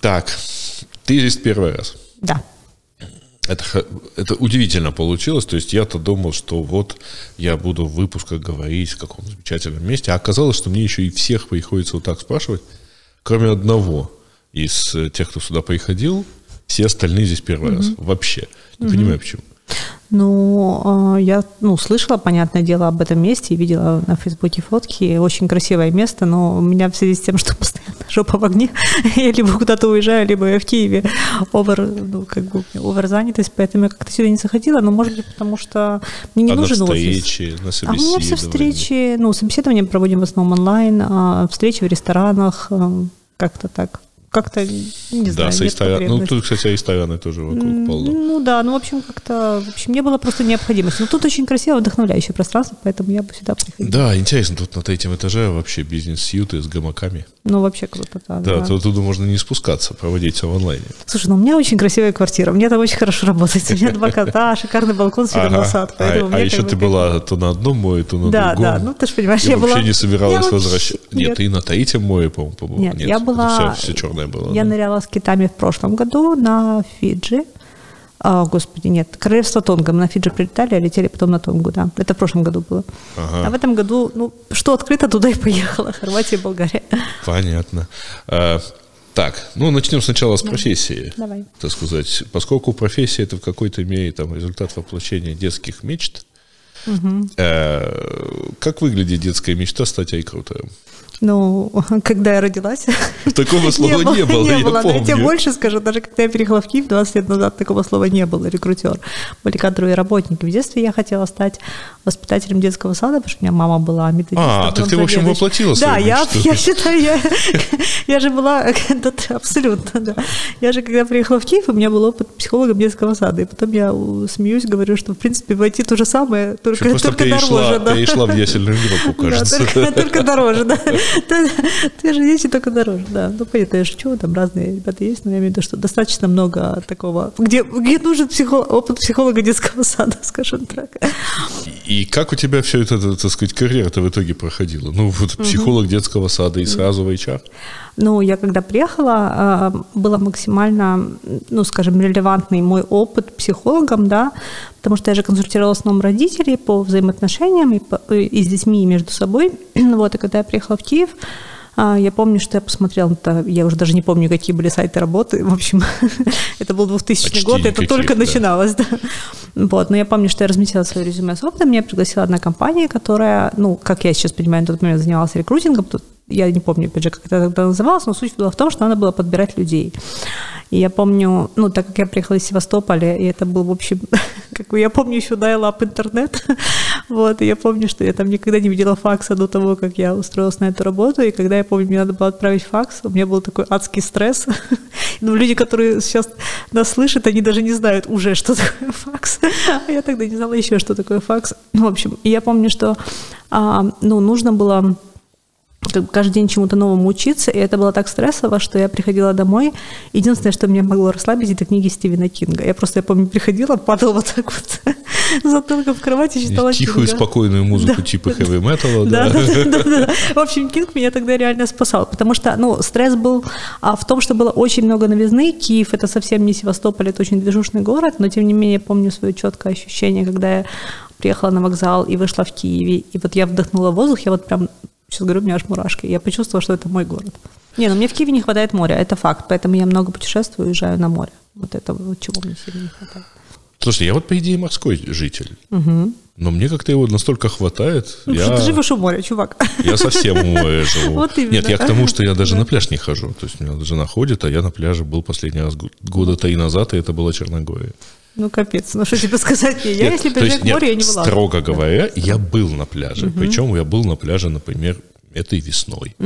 Так, ты здесь первый раз. Да. Это, это удивительно получилось. То есть я-то думал, что вот я буду в выпусках говорить в каком-то замечательном месте. А оказалось, что мне еще и всех приходится вот так спрашивать, кроме одного из э, тех, кто сюда приходил. Все остальные здесь первый раз. Вообще. Не понимаю, почему. Ну, я ну, слышала, понятное дело, об этом месте и видела на Фейсбуке фотки. Очень красивое место, но у меня в связи с тем, что постоянно жопа в огне, я либо куда-то уезжаю, либо я в Киеве овер, ну, как бы, оверзанятость, поэтому я как-то сюда не заходила, но, может быть, потому что мне не а на нужен офис. встрече, на А у меня все встречи, ну, собеседования проводим в основном онлайн, а встречи в ресторанах, э, как-то так. Как-то, не Да, знаю, со нет ресторан- Ну, тут, кстати, рестораны тоже вокруг полно. Ну да, ну в общем как-то, в общем, не было просто необходимости. Но тут очень красиво, вдохновляющее пространство, поэтому я бы сюда приходила. Да, интересно, тут на третьем этаже вообще бизнес-сьюты с гамаками. Ну вообще круто, да. Да, да. то туда можно не спускаться, проводить все в онлайне. Слушай, ну у меня очень красивая квартира, мне там очень хорошо работает. У меня два кота, шикарный балкон с видом на сад. А, а еще ты была то на одном море, то на Да, другом. да, ну ты же понимаешь, я я вообще была... не собиралась возвращаться. Нет, ты на третьем море, по-моему, побывала. Нет, я была... Все, черное было. Я да. ныряла с китами в прошлом году на Фиджи. А, господи, нет, королевство Тонга. Мы на Фиджи прилетали, а летели потом на Тонгу, да. Это в прошлом году было. Ага. А в этом году, ну, что открыто, туда и поехала. Хорватия и Болгария. Понятно. А, так, ну начнем сначала с профессии. Давай. Так сказать, поскольку профессия это в какой-то мере там результат воплощения детских мечт. э, как выглядит детская мечта стать рекрутером? Ну, когда я родилась... Такого слова не было, я было. Но я тебе больше скажу, даже когда я переехала в Киев 20 лет назад, такого слова не было, рекрутер. Были кадровые работники. В детстве я хотела стать воспитателем детского сада, потому что у меня мама была методистом. А, так ты, в общем, воплотила Да, я, я считаю, я, я же была, абсолютно, да. Я же, когда приехала в Киев, у меня был опыт психолога детского сада, и потом я смеюсь, говорю, что, в принципе, войти то же самое, только, только дороже. Да. перешла в ясельную Да, кажется. только дороже, да. Те же дети, только дороже, да. Ну, понятно, я шучу, там разные ребята есть, но я имею в виду, что достаточно много такого, где, где нужен психо- опыт психолога детского сада, скажем так. И как у тебя все это, так сказать, карьера-то в итоге проходила? Ну, вот психолог детского сада и сразу в HR? Ну, я когда приехала, а, было максимально, ну, скажем, релевантный мой опыт психологом, да, потому что я же консультировала в основном родителей по взаимоотношениям и, по- и с детьми, и между собой. Вот, и когда я приехала в Киев, а, я помню, что я посмотрела, это, я уже даже не помню, какие были сайты работы, в общем, это был 2000 Почти год, это только да. начиналось, да. Вот, но я помню, что я разместила свое резюме с опытом, меня пригласила одна компания, которая, ну, как я сейчас понимаю, на тот момент занималась рекрутингом, тут я не помню, опять же, как это тогда называлось, но суть была в том, что надо было подбирать людей. И я помню, ну, так как я приехала из Севастополя, и это был, в общем, как я помню еще dial-up интернет, вот, и я помню, что я там никогда не видела факса до того, как я устроилась на эту работу, и когда я помню, мне надо было отправить факс, у меня был такой адский стресс. Ну, люди, которые сейчас нас слышат, они даже не знают уже, что такое факс. А я тогда не знала еще, что такое факс. Ну, в общем, я помню, что, а, ну, нужно было каждый день чему-то новому учиться, и это было так стрессово, что я приходила домой. Единственное, что меня могло расслабить, это книги Стивена Кинга. Я просто, я помню, приходила, падала вот так вот затылком в кровати, читала Тихую, Кинга. спокойную музыку Да. типа heavy металла, Да, да. да, да, да. В общем, Кинг меня тогда реально спасал, потому что, ну, стресс был а, в том, что было очень много новизны. Киев это совсем не Севастополь, это очень движущий город, но тем не менее я помню свое четкое ощущение, когда я приехала на вокзал и вышла в Киеве, и вот я вдохнула воздух, я вот прям сейчас говорю, у меня аж мурашки, я почувствовала, что это мой город. Не, ну мне в Киеве не хватает моря, это факт, поэтому я много путешествую, уезжаю на море. Вот это вот чего мне сильно не хватает. Слушай, я вот, по идее, морской житель. Но мне как-то его настолько хватает. Ну, я... ты живешь у моря, чувак. Я совсем у моря живу. Вот именно. Нет, я к тому, что я даже на пляж не хожу. То есть меня жена ходит, а я на пляже был последний раз год- года три назад, и это была Черногория. Ну, капец, ну что тебе сказать? Я, Нет, если приезжаю к морю, я не вылазу. Строго говоря, я был на пляже. Причем я был на пляже, например, этой весной.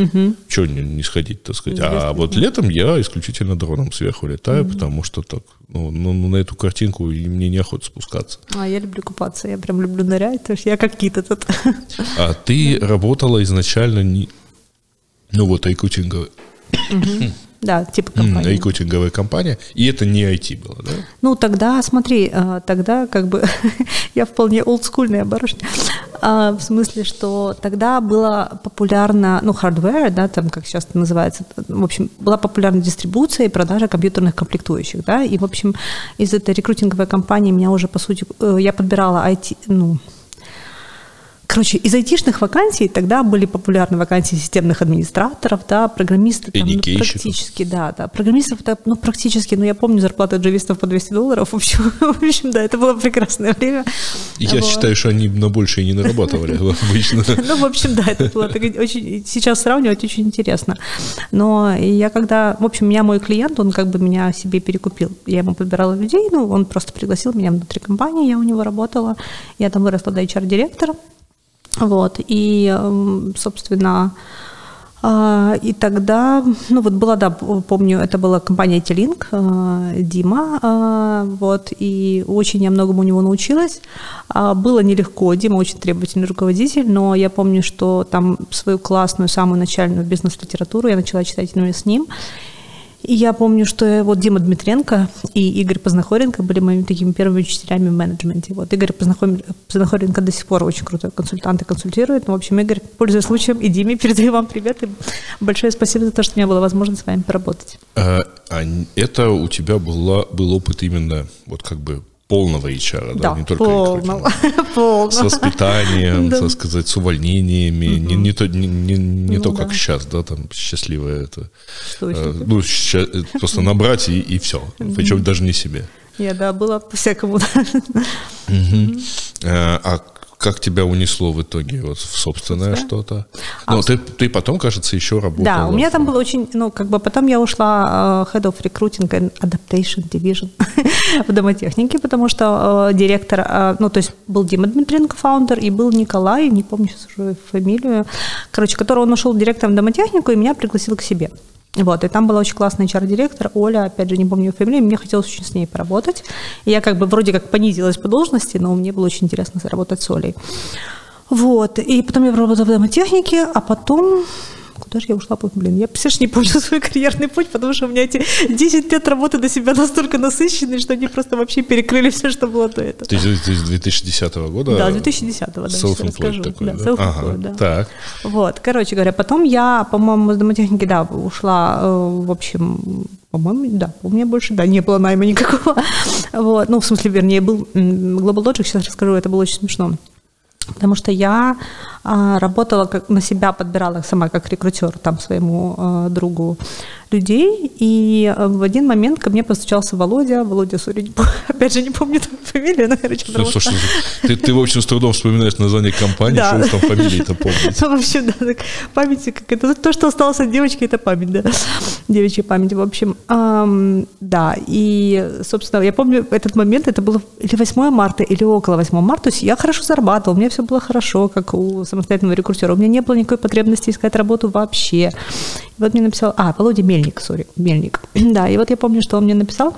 Чего не, не сходить, так сказать. А Известно, вот летом я исключительно дроном сверху летаю, потому что так, ну, ну, ну, на эту картинку и мне неохота спускаться. А я люблю купаться, я прям люблю нырять, то есть я как кит этот. А ты работала изначально не... Ну вот, рекрутинговая, Да, типа м, компания. рекрутинговая компания, и это не IT было, да? Ну, тогда, смотри, а, тогда как бы я вполне олдскульная барышня. а, в смысле, что тогда было популярно, ну, hardware, да, там, как сейчас это называется, в общем, была популярна дистрибуция и продажа компьютерных комплектующих, да, и, в общем, из этой рекрутинговой компании меня уже, по сути, э, я подбирала IT, ну, Короче, из айтишных вакансий тогда были популярны вакансии системных администраторов, да, программисты там, ну, практически, да, да, программистов, да, ну, практически, ну, я помню зарплату джавистов по 200 долларов, в общем, в общем, да, это было прекрасное время. Я вот. считаю, что они на больше и не нарабатывали обычно. Ну, в общем, да, это было очень, сейчас сравнивать очень интересно. Но я когда, в общем, меня мой клиент, он как бы меня себе перекупил. Я ему подбирала людей, ну, он просто пригласил меня внутри компании, я у него работала, я там выросла до HR-директора, вот, и, эм, собственно, а, и тогда, ну вот была, да, помню, это была компания Телинг, э, Дима, э, вот, и очень я многому у него научилась. А, было нелегко, Дима очень требовательный руководитель, но я помню, что там свою классную, самую начальную бизнес-литературу я начала читать именно с ним. И я помню, что вот Дима Дмитренко и Игорь Познахоренко были моими такими первыми учителями в менеджменте. Вот Игорь Познахоренко до сих пор очень крутой консультант и консультирует. Ну, в общем, Игорь, пользуясь случаем, и Диме передаю вам привет и большое спасибо за то, что у меня была возможность с вами поработать. А, а это у тебя была, был опыт именно вот как бы полного HR, да, да не только полного, полного. с воспитанием, да. так сказать, с увольнениями, угу. не, не то, не, не, не ну, то как да. сейчас, да, там счастливое это. Что э, ну, ща, э, просто набрать и, и все, причем даже не себе. Я, да, была по-всякому. Угу. А как тебя унесло в итоге вот в собственное что-то? А, ну, ты, ты потом, кажется, еще работала. Да, у меня там было очень, ну, как бы потом я ушла uh, Head of Recruiting and Adaptation Division в домотехнике, потому что uh, директор, uh, ну, то есть был Дима Дмитренко, фаундер, и был Николай, не помню сейчас уже фамилию, короче, который он ушел директором в домотехнику и меня пригласил к себе. Вот, и там была очень классная HR-директор, Оля, опять же, не помню ее фамилию, мне хотелось очень с ней поработать. Я как бы вроде как понизилась по должности, но мне было очень интересно заработать с Олей. Вот, и потом я поработала в домотехнике, а потом Куда же я ушла? Блин, я, все не помню свой карьерный путь, потому что у меня эти 10 лет работы на себя настолько насыщенные, что они просто вообще перекрыли все, что было до этого. Ты, ты с 2010 года? Да, 2010 да, сейчас расскажу. Такой, да, да? Ага, да. Так. Вот, короче говоря, потом я, по-моему, с домотехники, да, ушла, э, в общем, по-моему, да, у меня больше, да, не было найма никакого. Вот, ну, в смысле, вернее, был Global Logic, сейчас расскажу, это было очень смешно. Потому что я а, работала как на себя, подбирала сама как рекрутер там своему а, другу людей. И а, в один момент ко мне постучался Володя. Володя, сори, опять же не помню твою фамилию, но, короче, потому Слушай, что... ты, ты, в общем, с трудом вспоминаешь название компании, да. что там фамилии-то помните. Ну, вообще, да, так, память, как это, то, что осталось от девочки, это память, да, девичья память, в общем. Эм, да, и, собственно, я помню этот момент, это было или 8 марта, или около 8 марта, то есть я хорошо зарабатывала, у меня все было хорошо, как у самостоятельного рекрутера. У меня не было никакой потребности искать работу вообще. И вот мне написал, а, Володя Мельник, сори, Мельник. да, и вот я помню, что он мне написал,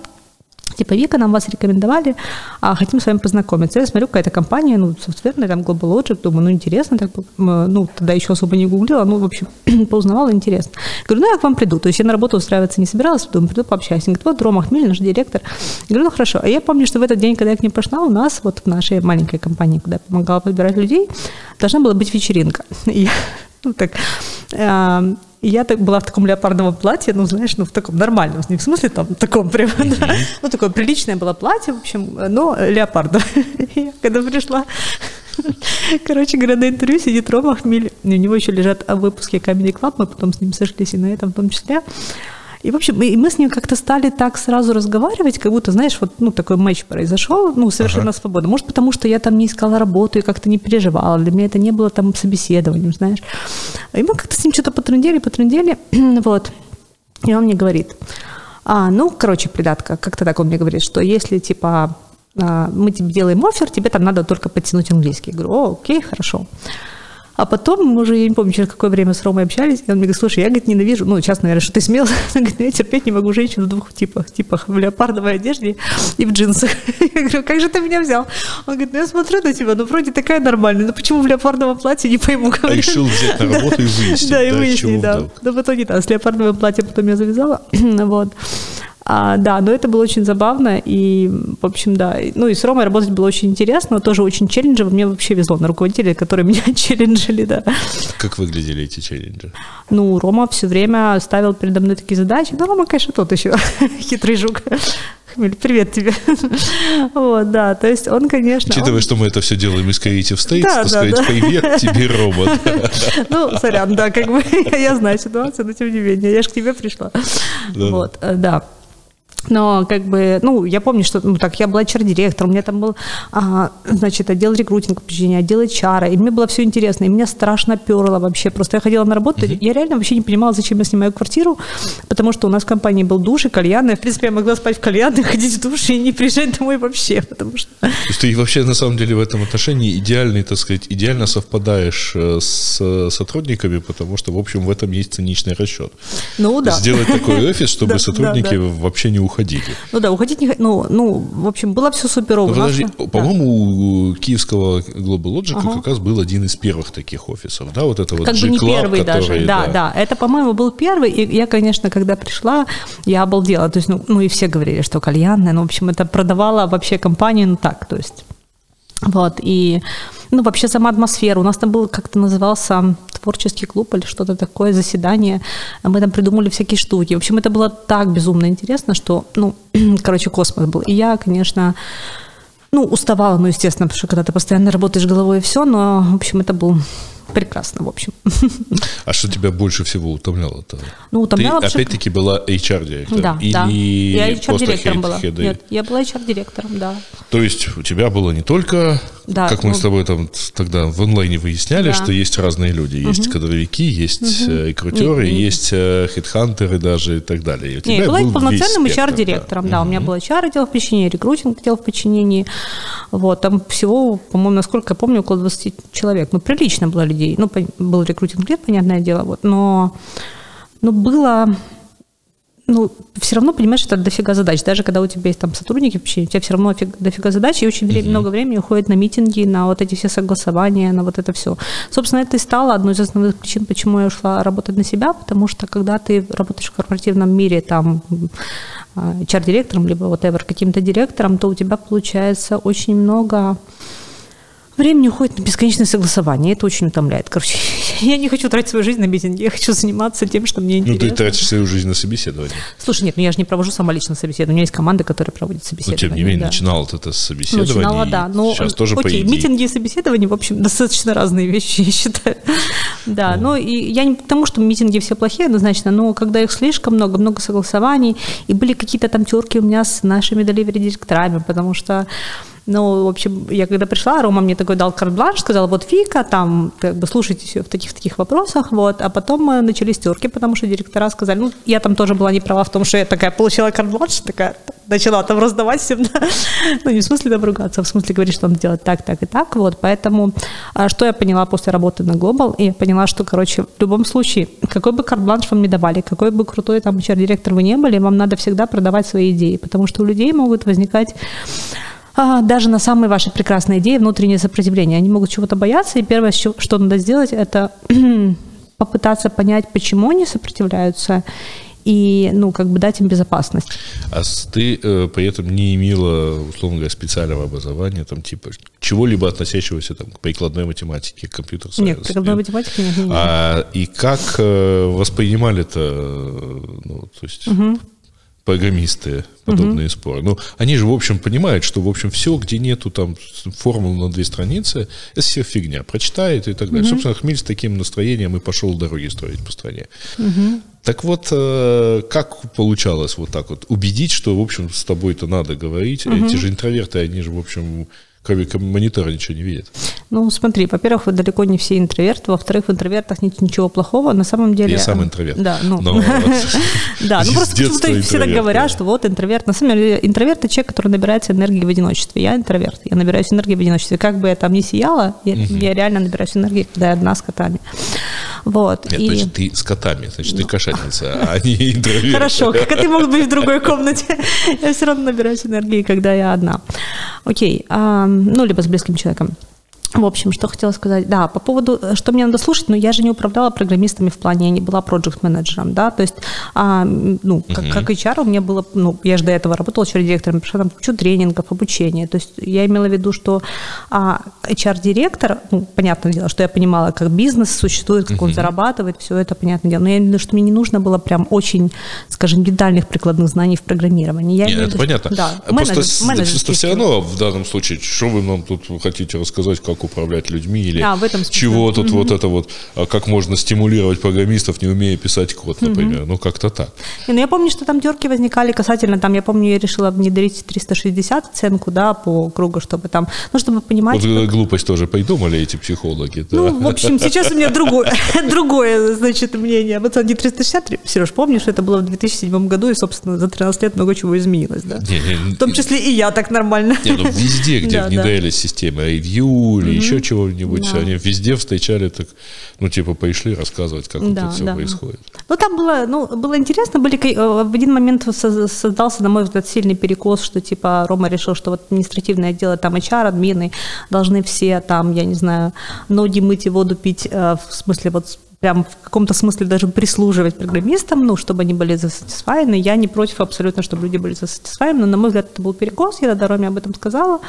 типа, Вика, нам вас рекомендовали, а хотим с вами познакомиться. Я смотрю, какая-то компания, ну, софтверная, там, Global Logic, думаю, ну, интересно, так, ну, тогда еще особо не гуглила, ну, в общем, поузнавала, интересно. Говорю, ну, я к вам приду. То есть я на работу устраиваться не собиралась, думаю, приду пообщаюсь. Он говорит, вот Рома Хмель, наш директор. Я говорю, ну, хорошо. А я помню, что в этот день, когда я к ним пошла, у нас, вот в нашей маленькой компании, когда я помогала подбирать людей, должна была быть вечеринка. И ну, так, э, и я так была в таком леопардовом платье, ну, знаешь, ну, в таком нормальном, не в смысле там, таком прям, mm-hmm. да, ну, такое приличное было платье, в общем, но леопардовое. я когда пришла, короче говоря, на интервью сидит Рома Хмель, у него еще лежат выпуски Comedy Club, мы потом с ним сошлись и на этом в том числе. И, в общем, и мы с ним как-то стали так сразу разговаривать, как будто, знаешь, вот ну, такой матч произошел, ну, совершенно ага. свободно. Может, потому что я там не искала работу и как-то не переживала. Для меня это не было там собеседованием, знаешь. И мы как-то с ним что-то потрындели, потрындели, вот. И он мне говорит, а, ну, короче, придатка, как-то так он мне говорит, что если, типа, а, мы тебе делаем офер, тебе там надо только подтянуть английский. Я говорю, о, окей, хорошо. А потом мы уже, я не помню, через какое время с Ромой общались, и он мне говорит, слушай, я, говорит, ненавижу, ну, сейчас, наверное, что ты смел, он говорит, «Ну, я терпеть не могу женщин в двух типах, типах в леопардовой одежде и в джинсах. Я говорю, как же ты меня взял? Он говорит, ну, я смотрю на тебя, ну, вроде такая нормальная, ну, почему в леопардовом платье, не пойму. А решил взять на работу и выяснить, да, и выяснить, да. Но в итоге, да, с леопардовым платьем потом я завязала, вот. А, да, но это было очень забавно, и, в общем, да. Ну, и с Ромой работать было очень интересно, тоже очень челленджево. Мне вообще везло на руководителей, которые меня челленджили, да. Как выглядели эти челленджи? Ну, Рома все время ставил передо мной такие задачи. Ну, Рома, конечно, тот еще хитрый жук. Хмель, привет тебе. вот, да, то есть он, конечно... Учитывая, он... что мы это все делаем из Creative States, да, так да, сказать, да. привет тебе, робот. ну, сорян, да, как бы я знаю ситуацию, но тем не менее, я же к тебе пришла. вот, э, да. Но как бы, ну, я помню, что, ну, так, я была HR-директором, у меня там был, а, значит, отдел рекрутинга помещения, отдел HR, и мне было все интересно, и меня страшно перло вообще. Просто я ходила на работу, mm-hmm. я реально вообще не понимала, зачем я снимаю квартиру, потому что у нас в компании был душ и кальянная. В принципе, я могла спать в кальянной, ходить в душ и не приезжать домой вообще, потому что... То есть ты вообще, на самом деле, в этом отношении идеальный, так сказать, идеально совпадаешь э, с сотрудниками, потому что, в общем, в этом есть циничный расчет. Ну, да. Сделать такой офис, чтобы сотрудники вообще не уходили уходили. Ну да, уходить не ну, ну, в общем, было все суперово. Ну, подожди, по-моему, у киевского Global Logic ага. как раз был один из первых таких офисов, да, вот это вот Как бы не первый который, даже, да, да, да. Это, по-моему, был первый, и я, конечно, когда пришла, я обалдела, то есть, ну, ну и все говорили, что кальянная, ну, в общем, это продавала вообще компанию, ну, так, то есть, вот, и ну, вообще сама атмосфера. У нас там был, как-то назывался, творческий клуб или что-то такое, заседание. Мы там придумали всякие штуки. В общем, это было так безумно интересно, что, ну, короче, космос был. И я, конечно, ну, уставала, ну, естественно, потому что когда ты постоянно работаешь головой и все, но, в общем, это был прекрасно, в общем. А что тебя больше всего утомляло-то? Ну, утомляло... Ты, опять-таки, была HR-директором? Да, Или да. Я HR-директором была. Нет, я была HR-директором, да. То есть у тебя было не только, да, как мы ну, с тобой там тогда в онлайне выясняли, да. что есть разные люди. Есть угу. кадровики, есть угу. рекрутеры, не, есть э, хедхантеры даже и так далее. И у тебя не, была полноценным HR-директором, да. да. Угу. У меня был HR-отдел в подчинении, рекрутинг отдел в подчинении. Вот, там всего, по-моему, насколько я помню, около 20 человек. Ну, прилично было людей. Ну, был рекрутинг лет, понятное дело, вот, но, но было ну, все равно, понимаешь, это дофига задач. Даже когда у тебя есть там сотрудники вообще, у тебя все равно дофига задач, и очень uh-huh. много времени уходит на митинги, на вот эти все согласования, на вот это все. Собственно, это и стало одной из основных причин, почему я ушла работать на себя, потому что когда ты работаешь в корпоративном мире, там, HR-директором, либо whatever, каким-то директором, то у тебя получается очень много Времени уходит на бесконечное согласование, это очень утомляет. Короче, я не хочу тратить свою жизнь на митинги, я хочу заниматься тем, что мне интересно. Ну, ты тратишь свою жизнь на собеседование. Слушай, нет, ну я же не провожу сама лично собеседование, у меня есть команда, которая проводит собеседование. Но, тем не менее, да. начинала это с собеседования. Начинала, да. Но, сейчас тоже, окей, по идее. митинги и собеседования, в общем, достаточно разные вещи, я считаю. Да, ну и я не к тому, что митинги все плохие однозначно, но когда их слишком много, много согласований, и были какие-то там терки у меня с нашими деливери-директорами, потому что ну, в общем, я когда пришла, Рома мне такой дал карт-бланш, сказал, вот Фика, там, как бы, слушайте все в таких-таких вопросах, вот, а потом мы начались терки, потому что директора сказали, ну, я там тоже была не права в том, что я такая получила карт-бланш, такая, начала там раздавать всем, ну, не в смысле там ругаться, а в смысле говорить, что надо делать так, так и так, вот, поэтому, а что я поняла после работы на Global, я поняла, что, короче, в любом случае, какой бы карт-бланш вам не давали, какой бы крутой там HR-директор вы не были, вам надо всегда продавать свои идеи, потому что у людей могут возникать а, даже на самые ваши прекрасные идеи внутреннее сопротивление. Они могут чего-то бояться, и первое, что надо сделать, это попытаться понять, почему они сопротивляются, и, ну, как бы дать им безопасность. А ты э, при этом не имела, условно говоря, специального образования, там, типа, чего-либо относящегося там, к прикладной математике, к компьютер Нет, прикладной математики нет. нет. А, и как э, воспринимали это, э, ну, то есть... Угу программисты подобные угу. споры. Ну, они же, в общем, понимают, что, в общем, все, где нету там формул на две страницы, это все фигня. Прочитает и так далее. Угу. Собственно, Хмель с таким настроением и пошел дороги строить по стране. Угу. Так вот, э, как получалось вот так вот убедить, что, в общем, с тобой-то надо говорить? Угу. Эти же интроверты, они же, в общем, кроме монитора ничего не видят. Ну, смотри, во-первых, вы далеко не все интроверты, во-вторых, в интровертах нет ничего плохого, на самом деле... Я сам интроверт. Да, ну... Да, ну просто почему-то все так говорят, что вот интроверт. На самом деле, интроверт – это человек, который набирается энергии в одиночестве. Я интроверт, я набираюсь энергии в одиночестве. Как бы я там ни сияла, я реально набираюсь энергии, когда я одна с котами. Вот. Нет, и... значит, ты с котами, значит, ну. ты кошатница, а не интроверт. Хорошо, коты могут быть в другой комнате. Я все равно набираюсь энергии, когда я одна. Окей, ну, либо с близким человеком. В общем, что хотела сказать. Да, по поводу, э, что мне надо слушать, но я же не управляла программистами в плане, я не была проект-менеджером, да, то есть, а, ну, как, uh-huh. как HR у меня было, ну, я же до этого работала еще директором, пришла там кучу тренингов, обучения, то есть я имела в виду, что а, HR-директор, ну, понятное дело, что я понимала, как бизнес существует, как uh-huh. он зарабатывает, все это понятное дело, но я имею в виду, что мне не нужно было прям очень, скажем, детальных прикладных знаний в программировании. Я Нет, это виду, понятно. Да, просто, менеджер, просто все равно в данном случае, что вы нам тут хотите рассказать, как управлять людьми или а, в этом чего тут mm-hmm. вот это вот, а как можно стимулировать программистов, не умея писать код, например. Mm-hmm. Ну, как-то так. И, ну, я помню, что там терки возникали касательно, там, я помню, я решила внедрить 360 оценку, да, по кругу, чтобы там, ну, чтобы понимать... Вот как... глупость тоже придумали эти психологи. Да. Ну, в общем, сейчас у меня другое, другое, значит, мнение. Вот не 360, Сереж, помнишь, это было в 2007 году, и, собственно, за 13 лет много чего изменилось, да? Не, не, в том числе и я так нормально. Не, ну, везде, где внедрялись системы ревью или еще чего-нибудь, они везде встречали так, ну, типа, пришли рассказывать, как да, вот это все да. происходит. Ну, там было, ну, было интересно, были, э, в один момент создался, на мой взгляд, сильный перекос, что, типа, Рома решил, что вот административное дело, там, HR, админы должны все, там, я не знаю, ноги мыть и воду пить, э, в смысле, вот прям в каком-то смысле даже прислуживать программистам, ну, чтобы они были засатисфайны. Я не против абсолютно, чтобы люди были засатисфайны, но, на мой взгляд, это был перекос, я тогда Роме об этом сказала.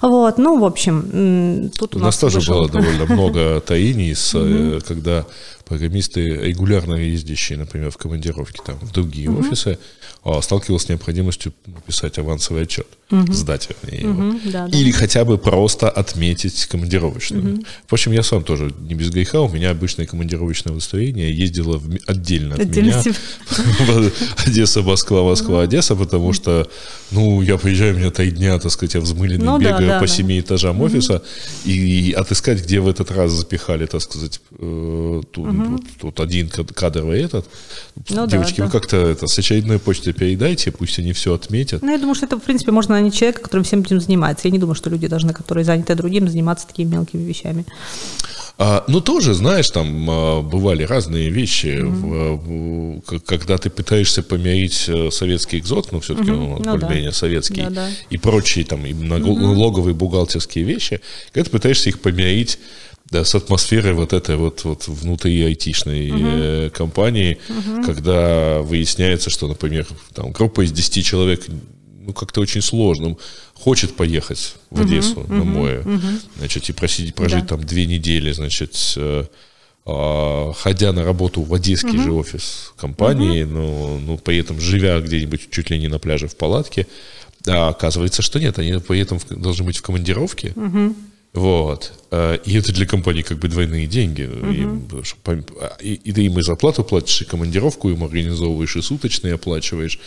Вот, ну, в общем, тут у, у нас, нас тоже вышел... было довольно много таиний, э, когда программисты, регулярно ездящие, например, в командировки там, в другие офисы, а, сталкивался с необходимостью написать авансовый отчет, угу. сдать вернее его. Угу, да, да. Или хотя бы просто отметить командировочную. Угу. Впрочем, я сам тоже не без греха, у меня обычное командировочное удостоверение ездило в, отдельно от Отдельно меня. Одесса, Москва, Москва, Одесса, потому что, ну, я приезжаю, у меня три дня, так сказать, я взмыленный ну, бегаю да, по да. семи этажам офиса, и отыскать, где в этот раз запихали, так сказать, э, тут, вот, вот один кадровый этот. Ну, Девочки, да, вы да. как-то это с очередной почты передайте, пусть они все отметят. Ну, я думаю, что это, в принципе, можно нанять человека, который всем этим занимается. Я не думаю, что люди должны, которые заняты другим, заниматься такими мелкими вещами. А, ну, тоже, знаешь, там а, бывали разные вещи, mm-hmm. в, когда ты пытаешься помирить э, советский экзот, ну, все-таки mm-hmm. он ну, более-менее да. советский, да, да. и прочие там и налоговые mm-hmm. бухгалтерские вещи, когда ты пытаешься их помирить да, с атмосферой вот этой вот, вот внутри айтишной uh-huh. э, компании, uh-huh. когда выясняется, что, например, там группа из 10 человек, ну, как-то очень сложно, хочет поехать в Одессу uh-huh. на море, uh-huh. значит, и просить, прожить да. там две недели, значит, э, э, ходя на работу в одесский uh-huh. же офис компании, uh-huh. но, ну, при этом живя где-нибудь чуть ли не на пляже в палатке, а оказывается, что нет, они при этом должны быть в командировке. Uh-huh. Вот. Э, и это для компании как бы двойные деньги. Uh-huh. И, и, ты им и зарплату платишь, и командировку им организовываешь, и суточные оплачиваешь.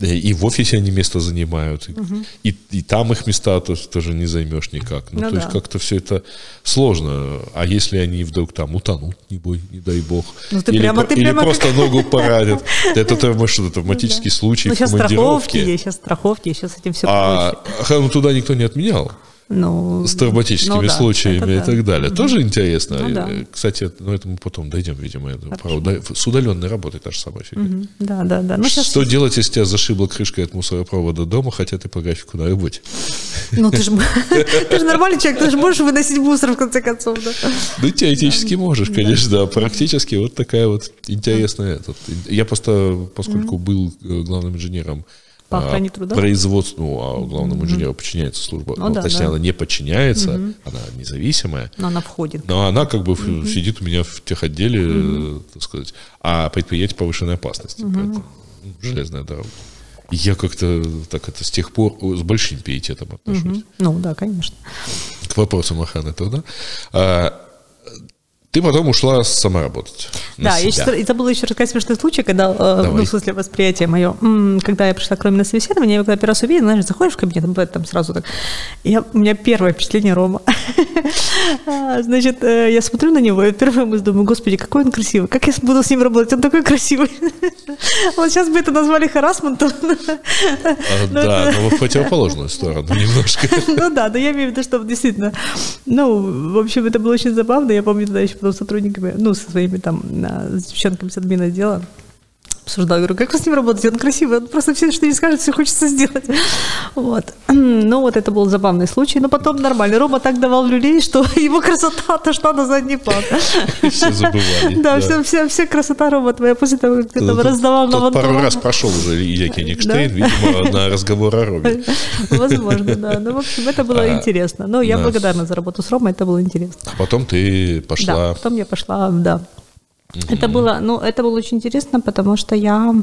И в офисе они место занимают. Uh-huh. И, и там их места тоже, тоже не займешь никак. Ну, ну то да. есть как-то все это сложно. А если они вдруг там утонут, не бой, не дай бог. Ну, ты или прямо, ты или прямо просто как... ногу поранят. Это, может, автоматический случай ну, сейчас страховки сейчас страховки, сейчас этим все А ну, туда никто не отменял ну, с травматическими ну, да, случаями и да. так далее. Угу. Тоже интересно. Ну, да. Кстати, ну, это мы потом дойдем, видимо. Правда, с удаленной работой та же самая фигня. Угу. Да, да, да. Ну, Что сейчас... делать, если тебя зашибло крышкой от мусоропровода дома, хотя ты по графику на работе? Ну, ты же, нормальный человек, ты же можешь выносить мусор, в конце концов. Да? Ну, теоретически можешь, конечно, да. Практически вот такая вот интересная. Я просто, поскольку был э, главным инженером по а, охране труда? Производству, а главному инженеру подчиняется служба. Ну, ну, да, точнее, да. она не подчиняется, угу. она независимая. Но она входит. Но она как бы угу. сидит у меня в техотделе, угу. так сказать, а предприятие повышенной опасности. Угу. Поэтому ну, железная дорога. Я как-то так это с тех пор с большим пиететом отношусь. Угу. Ну да, конечно. К вопросам охраны труда. А, ты потом ушла сама работать. Да, я сейчас, это был еще такой смешной случай, когда, э, ну, в смысле, восприятие мое. Когда я пришла к Роме на собеседование, я когда первый раз увидела, знаешь, заходишь в кабинет, там сразу так. Я, у меня первое впечатление Рома. А, значит, э, я смотрю на него, и первая мысль думаю, господи, какой он красивый, как я буду с ним работать, он такой красивый. Вот сейчас бы это назвали харасментом. А, да, но в противоположную сторону немножко. Ну да, но я имею в виду, что действительно, ну, в общем, это было очень забавно. Я помню тогда еще потом сотрудниками, ну, со своими там, с девчонками с админа отдела, обсуждала, говорю, как вы с ним работаете, он красивый, он просто все, что не скажет, все хочется сделать. Вот. Ну, вот это был забавный случай, но потом нормально. Рома так давал люлей, что его красота отошла на задний план. Все забывали. Да, Вся, вся, вся красота Рома твоя после того, как ты там раздавал на Пару раз прошел уже Илья Кенигштейн, видимо, на разговор о Роме. Возможно, да. Ну, в общем, это было а, интересно. Но я благодарна за работу с Ромой, это было интересно. А потом ты пошла... Да, потом я пошла, да. Это было, ну, это было очень интересно, потому что я...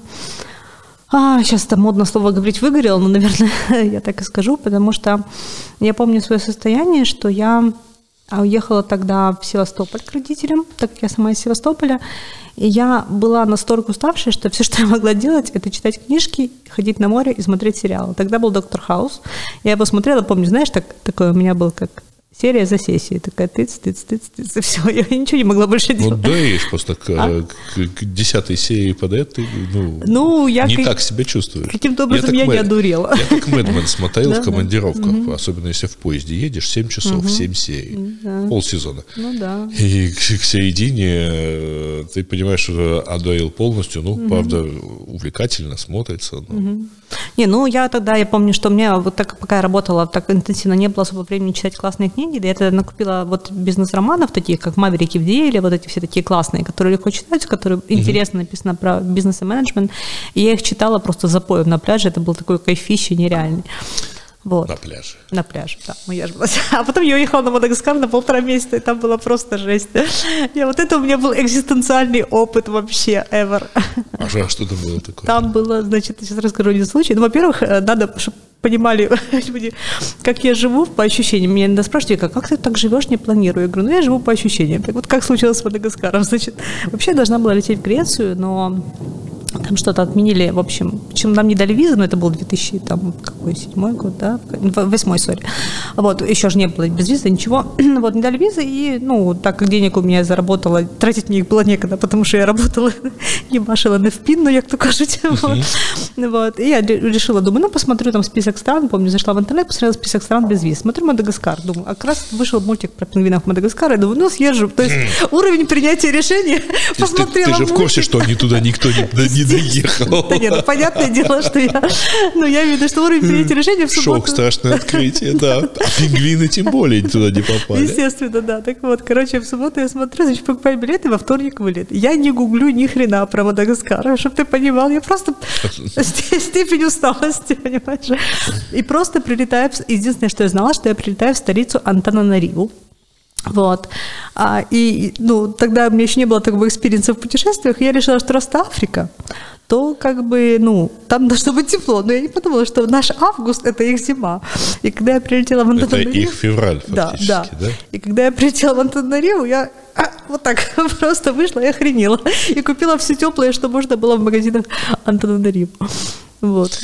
А, сейчас это модно слово говорить выгорел, но, наверное, я так и скажу, потому что я помню свое состояние, что я уехала тогда в Севастополь к родителям, так как я сама из Севастополя, и я была настолько уставшая, что все, что я могла делать, это читать книжки, ходить на море и смотреть сериалы. Тогда был «Доктор Хаус». Я его смотрела, помню, знаешь, так, такое у меня был как серия за сессией. Такая тыц, тыц, тыц, тыц, и все. Я ничего не могла больше ну, делать. Ну, даешь просто к, а? к, к десятой серии подряд ты ну, ну, я не как, так себя чувствуешь. Каким-то образом я, я не одурела. Я как Мэдмен смотрел в командировках, особенно если в поезде едешь, 7 часов, 7 серий, полсезона. Ну да. И к, к середине э, ты понимаешь, что одурил полностью, ну, правда, увлекательно смотрится. Но... Не, ну я тогда, я помню, что у меня вот так, пока я работала так интенсивно, не было особо времени читать классные книги, да я тогда накупила вот бизнес-романов таких, как «Маверики в деле», вот эти все такие классные, которые легко читать, которые mm-hmm. интересно написано про бизнес и менеджмент, и я их читала просто запоем на пляже, это был такой кайфище нереальный. Вот. На пляже. На пляже, да. Ну, я же была... А потом я уехала на Мадагаскар на полтора месяца, и там было просто жесть. И вот это у меня был экзистенциальный опыт вообще ever. А что там было такое? Там было, значит, сейчас расскажу один случай. Ну, во-первых, э, надо, чтобы понимали люди, как я живу по ощущениям. Меня иногда спрашивают, как, как ты так живешь, не планирую? Я говорю, ну я живу по ощущениям. Так вот, как случилось с Мадагаскаром? Значит, вообще я должна была лететь в Грецию, но там что-то отменили, в общем, чем нам не дали визы, но это был 2000, там, какой, седьмой год, да, восьмой, сори. Вот, еще же не было без визы, ничего. вот, не дали визы, и, ну, так как денег у меня заработало, тратить мне их было некогда, потому что я работала, не машила на впин, но як то кажуть. вот. вот. И я решила, думаю, ну, посмотрю там список стран, помню, зашла в интернет, посмотрела список стран без виз. Смотрю Мадагаскар, думаю, а как раз вышел мультик про пингвинов Мадагаскара, и думаю, ну, съезжу. То есть уровень принятия решения посмотрела. Ты, же в курсе, что они туда никто не не доехал. Да нет, ну понятное дело, что я... Ну, я виду, что уровень принятия решения в субботу... Шок, страшное открытие, да. А пингвины тем более туда не попали. Естественно, да. Так вот, короче, в субботу я смотрю, значит, покупаю билеты, во вторник вылет. Я не гуглю ни хрена про Мадагаскар, чтобы ты понимал. Я просто... Степень усталости, понимаешь? И просто прилетаю... Единственное, что я знала, что я прилетаю в столицу Антананариву. Вот. А, и, ну, тогда у меня еще не было такого experience а в путешествиях, я решила, что раз это Африка, то как бы, ну, там должно быть тепло. Но я не подумала, что наш август – это их зима. И когда я прилетела в Антанариву... Это их февраль фактически, да, да? да? И когда я прилетела в Антанариву, я а, вот так просто вышла и охренела. И купила все теплое, что можно было в магазинах Антанариву. Вот.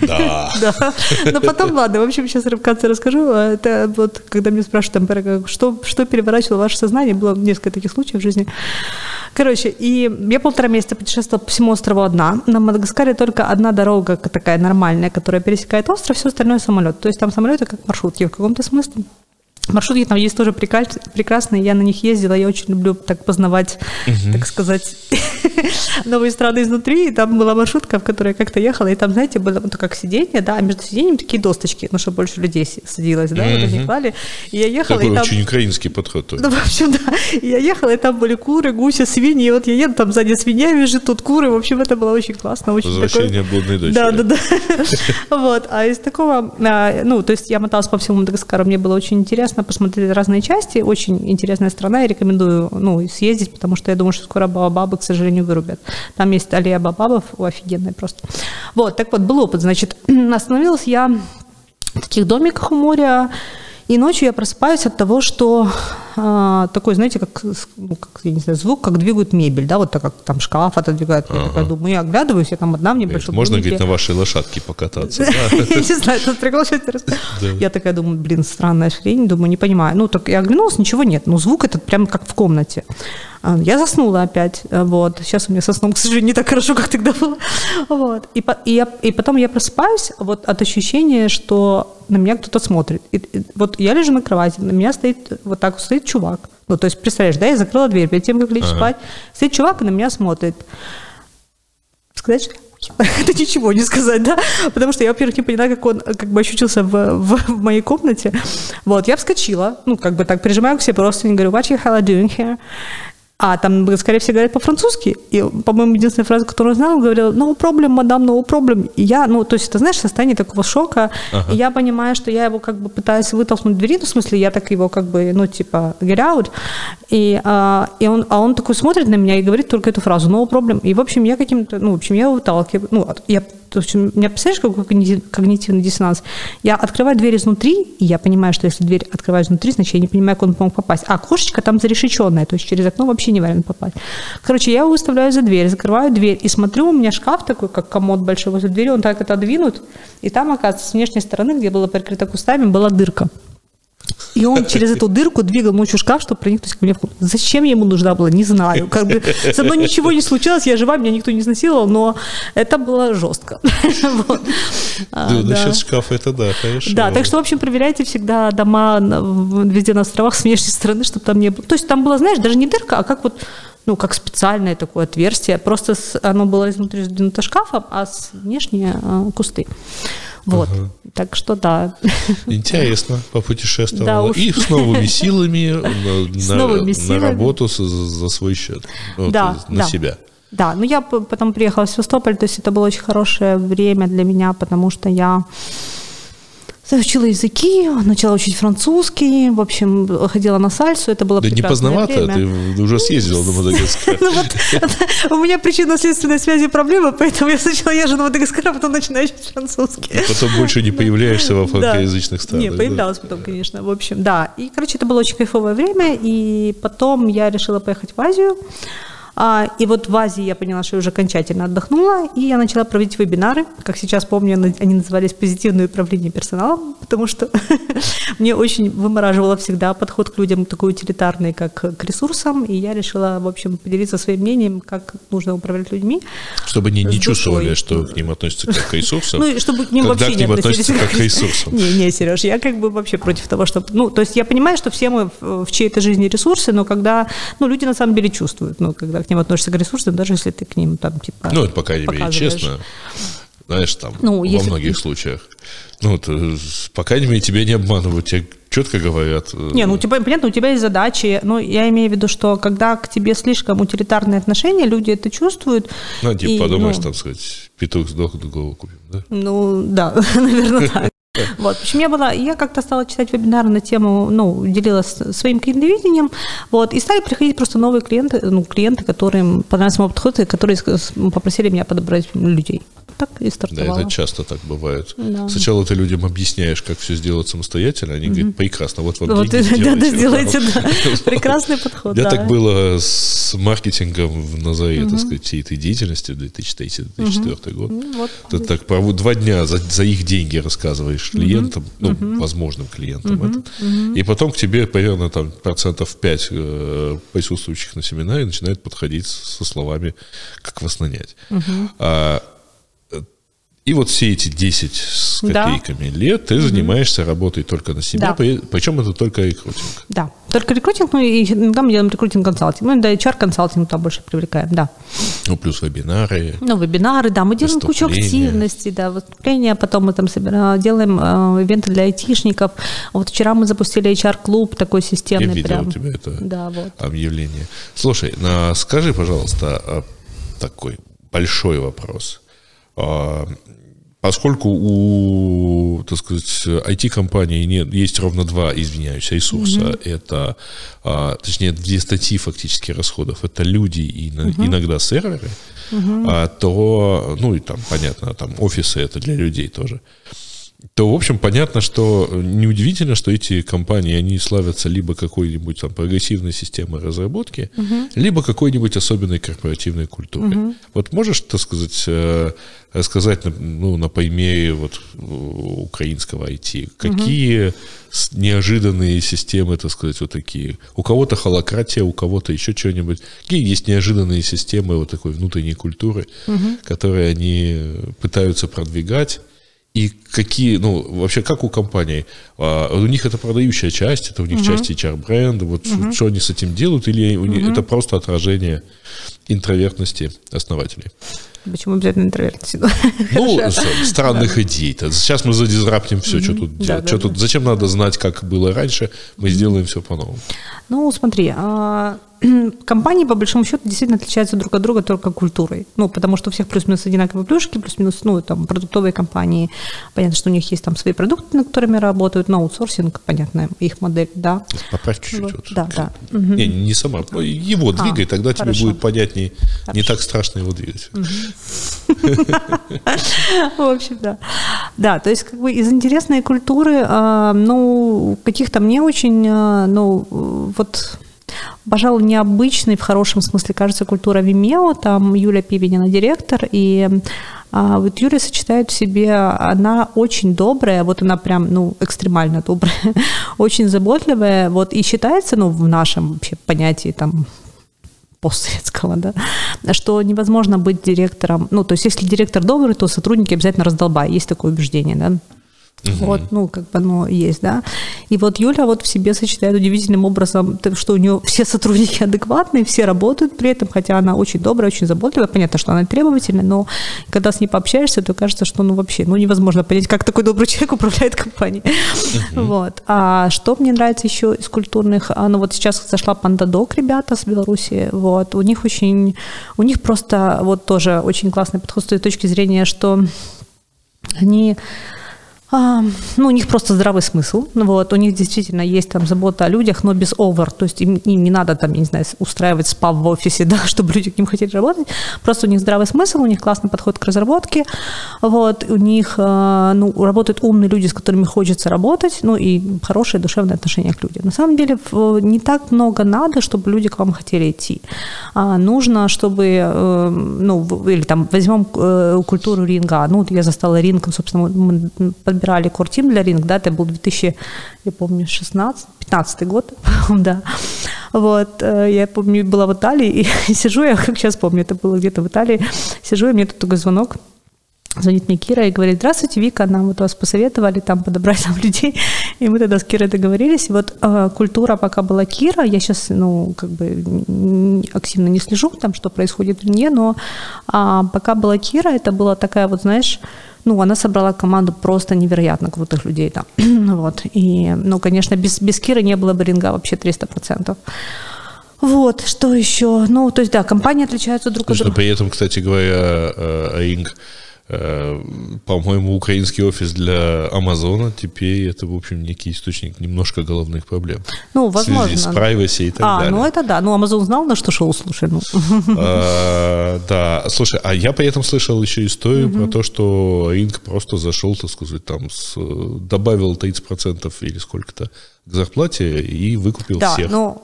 Да. да. Но потом, ладно, в общем, сейчас в конце расскажу. Это вот, когда меня спрашивают, там, что, что переворачивало ваше сознание, было несколько таких случаев в жизни. Короче, и я полтора месяца путешествовала по всему острову одна. На Мадагаскаре только одна дорога такая нормальная, которая пересекает остров, все остальное самолет. То есть там самолеты как маршрутки в каком-то смысле. Маршрутки там есть тоже прекрасные, я на них ездила, я очень люблю так познавать, угу. так сказать, новые страны изнутри, и там была маршрутка, в которой я как-то ехала, и там, знаете, было ну, как сиденье, да, а между сиденьем такие досточки, ну, чтобы больше людей садилось, да, вот они клали, и я ехала, Такой и там... очень украинский подход. Ну, в общем, да, и я ехала, и там были куры, гуси, свиньи, и вот я еду, там сзади свинья вижу, тут куры, в общем, это было очень классно, очень Возвращение такое... блудной дочери. Да, да, да, вот, а из такого, а, ну, то есть я моталась по всему Мадагаскару, мне было очень интересно, интересно посмотреть разные части. Очень интересная страна. Я рекомендую ну, съездить, потому что я думаю, что скоро Бабабы, к сожалению, вырубят. Там есть аллея Бабабов, офигенная просто. Вот, так вот, был опыт. Значит, остановилась я в таких домиках у моря, и ночью я просыпаюсь от того, что а, такой, знаете, как, ну, как, я не знаю, звук, как двигают мебель, да, вот так как там шкаф отодвигают. Ага. Я такая думаю, я оглядываюсь, я там одна в небольшом Можно, говорит, на вашей лошадке покататься. Я не знаю, тут прикол Я такая думаю, блин, странная хрень, думаю, не понимаю. Ну, так я оглянулась, ничего нет. Ну, звук этот прям как в комнате. А, я заснула опять, вот. Сейчас у меня со сном, к сожалению, не так хорошо, как тогда было. Вот. И, и, я, и потом я просыпаюсь вот от ощущения, что на меня кто-то смотрит. И, и, вот я лежу на кровати, на меня стоит, вот так стоит чувак. Ну, то есть, представляешь, да, я закрыла дверь перед тем, как лечь ага. спать. Стоит чувак и на меня смотрит сказать, это ничего не сказать, да, потому что я, во-первых, не поняла, как он как бы ощутился в, в, в моей комнате. Вот, я вскочила, ну, как бы так, прижимаю к себе просто и говорю, what you hell are doing here? А там, скорее всего, говорят по-французски. И, по-моему, единственная фраза, которую я знала, он говорил, no problem, мадам, no problem. И я, ну, то есть, ты знаешь, состояние такого шока. Ага. И я понимаю, что я его как бы пытаюсь вытолкнуть в двери, ну, в смысле, я так его как бы, ну, типа, get out. И, а, и он, а он такой смотрит на меня и говорит только эту фразу, no problem. И, в общем, я каким-то, ну, в общем, я его выталкиваю. Ну, я то есть у меня, представляешь, какой когнитивный диссонанс? Я открываю дверь изнутри, и я понимаю, что если дверь открываю изнутри, значит, я не понимаю, как он мог попасть. А окошечко там зарешеченное, то есть через окно вообще не вариант попасть. Короче, я его выставляю за дверь, закрываю дверь и смотрю, у меня шкаф такой, как комод большой возле двери, он так отодвинут, и там, оказывается, с внешней стороны, где было прикрыто кустами, была дырка. И он через эту дырку двигал ночью шкаф, чтобы проникнуть ко мне в комнату. Зачем ему нужна была, не знаю. Как бы со мной ничего не случилось, я жива, меня никто не изнасиловал, но это было жестко. вот. а, да, насчет шкафа это да, конечно. Да, так что, в общем, проверяйте всегда дома везде на островах с внешней стороны, чтобы там не было. То есть там было, знаешь, даже не дырка, а как вот ну, как специальное такое отверстие. Просто с, оно было изнутри сдвинуто шкафом, а с внешние а, кусты. Вот. Ага. Так что да. Интересно, попутешествовала. Да, И с новыми силами, на, с новыми силами. на работу за свой счет. Вот, да, на да. себя. Да, ну я потом приехала в Севастополь, то есть это было очень хорошее время для меня, потому что я Заучила языки, начала учить французский, в общем, ходила на сальсу, это было Да не поздновато, время. ты уже съездила на Мадагаскар. Ну у меня причинно-следственной связи проблемы, поэтому я сначала езжу на Мадагаскар, а потом начинаю учить французский. Потом больше не появляешься во франкоязычных странах. Не, появлялась потом, конечно, в общем, да. И, короче, это было очень кайфовое время, и потом я решила поехать в Азию. А, и вот в Азии я поняла, что я уже окончательно отдохнула, и я начала проводить вебинары. Как сейчас помню, они назывались «Позитивное управление персоналом», потому что мне очень вымораживало всегда подход к людям такой утилитарный, как к ресурсам, и я решила, в общем, поделиться своим мнением, как нужно управлять людьми. Чтобы они не чувствовали, что к ним относятся как к ресурсам. Ну, чтобы к ним вообще ним относятся как к ресурсам. Не, не, Сереж, я как бы вообще против того, чтобы... Ну, то есть я понимаю, что все мы в чьей-то жизни ресурсы, но когда... Ну, люди на самом деле чувствуют, ну, когда к ним относишься к ресурсам, даже если ты к ним там типа Ну, это по крайней мере честно. Знаешь, там, ну, во если... многих случаях. Ну, ты, по крайней мере, тебя не обманывают, тебе четко говорят. Э, не, ну, у тебя, понятно, у тебя есть задачи, но я имею в виду, что когда к тебе слишком утилитарные отношения, люди это чувствуют. Ну, типа, и, подумаешь, ну, там, сказать, петух сдох, голову купим, да? Ну, да, наверное, так. Вот. В общем, я была, я как-то стала читать вебинары на тему, ну, делилась своим клиентовидением, вот, и стали приходить просто новые клиенты, ну, клиенты, которым понравился мой подход, и которые попросили меня подобрать людей. Так и стартовала. Да, это часто так бывает. Да. Сначала ты людям объясняешь, как все сделать самостоятельно, они говорят, прекрасно, вот вам вот, деньги, да, да, сделайте, да. Прекрасный подход, да. так было с маркетингом в назаре, так сказать, всей этой деятельности 2003-2004 год. Ну, ты так два дня за их деньги рассказываешь клиентам, ну, возможным клиентам это. И потом к тебе примерно там процентов 5 э, присутствующих на семинаре начинают подходить со словами, как вас нанять. А, и вот все эти 10 с копейками да. лет ты занимаешься работой только на себя, да. причем это только рекрутинг. Да, только рекрутинг, ну и иногда мы делаем рекрутинг-консалтинг. Ну, да, HR-консалтинг там больше привлекаем, да. Ну, плюс вебинары. Ну, вебинары, да, мы делаем кучу активностей, да, выступления, потом мы там собираем, делаем э, ивенты для айтишников. Вот вчера мы запустили HR-клуб такой системный. Я видел прям. у тебя это да, вот. объявление. Слушай, скажи, пожалуйста, а, такой большой вопрос а, Поскольку у, так сказать, IT-компаний нет, есть ровно два, извиняюсь, ресурса. Mm-hmm. Это, а, точнее, две статьи фактически расходов. Это люди и mm-hmm. иногда серверы. Mm-hmm. А, то, ну и там, понятно, там офисы это для людей тоже то, в общем, понятно, что неудивительно, что эти компании, они славятся либо какой-нибудь там прогрессивной системой разработки, угу. либо какой-нибудь особенной корпоративной культурой. Угу. Вот можешь, так сказать, э, рассказать ну, на примере вот украинского IT, какие угу. неожиданные системы, так сказать, вот такие? У кого-то холократия, у кого-то еще что-нибудь. Какие есть неожиданные системы вот такой внутренней культуры, угу. которые они пытаются продвигать? И какие, ну, вообще, как у компаний? А, у них это продающая часть, это у них uh-huh. часть HR-бренда, вот uh-huh. что они с этим делают, или у них uh-huh. это просто отражение интровертности основателей? Почему обязательно интернет? Ну, странных идей. -то. Сейчас мы задизраптим все, что тут делать. Что тут, зачем надо знать, как было раньше? Мы сделаем все по-новому. Ну, смотри, а, компании, по большому счету, действительно отличаются друг от друга только культурой. Ну, потому что у всех плюс-минус одинаковые плюшки, плюс-минус, ну, там, продуктовые компании. Понятно, что у них есть там свои продукты, на которыми работают, но аутсорсинг, понятно, их модель, да. Поправь чуть-чуть. Вот. Вот. Да, да. Не, не сама, его а, двигай, тогда хорошо. тебе будет понятнее, хорошо. не так страшно его двигать. В общем, да. Да, то есть как бы из интересной культуры, а, ну, каких-то мне очень, а, ну, вот пожалуй, необычной в хорошем смысле, кажется, культура Vimeo. Там Юля Пивенина директор, и а вот Юля сочетает в себе, она очень добрая, вот она прям, ну, экстремально добрая, очень заботливая, вот и считается, ну, в нашем вообще понятии там постсоветского, да, что невозможно быть директором, ну, то есть если директор добрый, то сотрудники обязательно раздолбай, есть такое убеждение, да, Угу. Вот, ну, как бы оно есть, да. И вот Юля вот в себе сочетает удивительным образом, что у нее все сотрудники адекватные, все работают при этом, хотя она очень добрая, очень заботливая. Понятно, что она требовательная, но когда с ней пообщаешься, то кажется, что ну вообще, ну невозможно понять, как такой добрый человек управляет компанией. Угу. Вот. А что мне нравится еще из культурных, ну вот сейчас зашла Пандадок, ребята с Беларуси, вот, у них очень, у них просто вот тоже очень классный подход с той точки зрения, что они а, ну, у них просто здравый смысл. Вот, у них действительно есть там забота о людях, но без овер. То есть им, им не надо там, я не знаю, устраивать спа в офисе, да, чтобы люди к ним хотели работать. Просто у них здравый смысл, у них классный подход к разработке. Вот, у них а, ну, работают умные люди, с которыми хочется работать, ну и хорошие душевные отношения к людям. На самом деле не так много надо, чтобы люди к вам хотели идти. А, нужно, чтобы, э, ну, или там возьмем э, культуру ринга. Ну, вот я застала ринг, собственно, мы подбирали кортим для ринг, да, это был 2000, я помню, 16, 15 год, да. Вот, э, я помню, была в Италии, и сижу, я как сейчас помню, это было где-то в Италии, сижу, и мне тут такой звонок, звонит мне Кира и говорит, здравствуйте, Вика, нам вот вас посоветовали там подобрать там людей, и мы тогда с Кирой договорились. Вот э, культура пока была Кира, я сейчас, ну, как бы активно не слежу там, что происходит в ней, но э, пока была Кира, это была такая вот, знаешь, ну, она собрала команду просто невероятно крутых людей там. вот. И, ну, конечно, без, без Киры не было бы ринга вообще 300%. Вот, что еще? Ну, то есть, да, компании отличаются друг от друга. При этом, кстати говоря, Ринг Э, по-моему, украинский офис для Амазона теперь это, в общем, некий источник немножко головных проблем. Ну, возможно. В связи с privacy и так а, далее. ну это да. Ну, Амазон знал, на что шоу, слушай. Ну. А, да, слушай, а я при этом слышал еще историю про то, что Ринг просто зашел, так сказать, там, с, добавил 30% или сколько-то к зарплате и выкупил да, всех. Ну,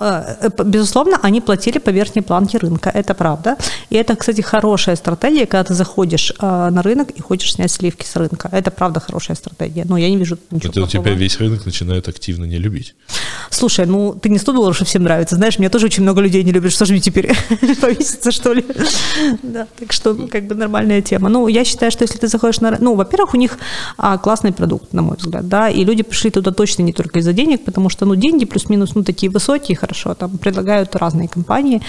безусловно, они платили по верхней планке рынка, это правда. И это, кстати, хорошая стратегия, когда ты заходишь э, на рынок и хочешь снять сливки с рынка. Это правда хорошая стратегия. Но я не вижу ничего Это плохого. тебя весь рынок начинает активно не любить. Слушай, ну ты не 100 долларов, что всем нравится. Знаешь, меня тоже очень много людей не любят. Что же мне теперь повеситься, что ли? да, так что, ну, как бы нормальная тема. Ну, я считаю, что если ты заходишь на... Ну, во-первых, у них а, классный продукт, на мой взгляд, да, и люди пришли туда точно не только из-за денег, потому что, ну, деньги плюс-минус, ну, такие высокие, хорошо, там предлагают разные компании,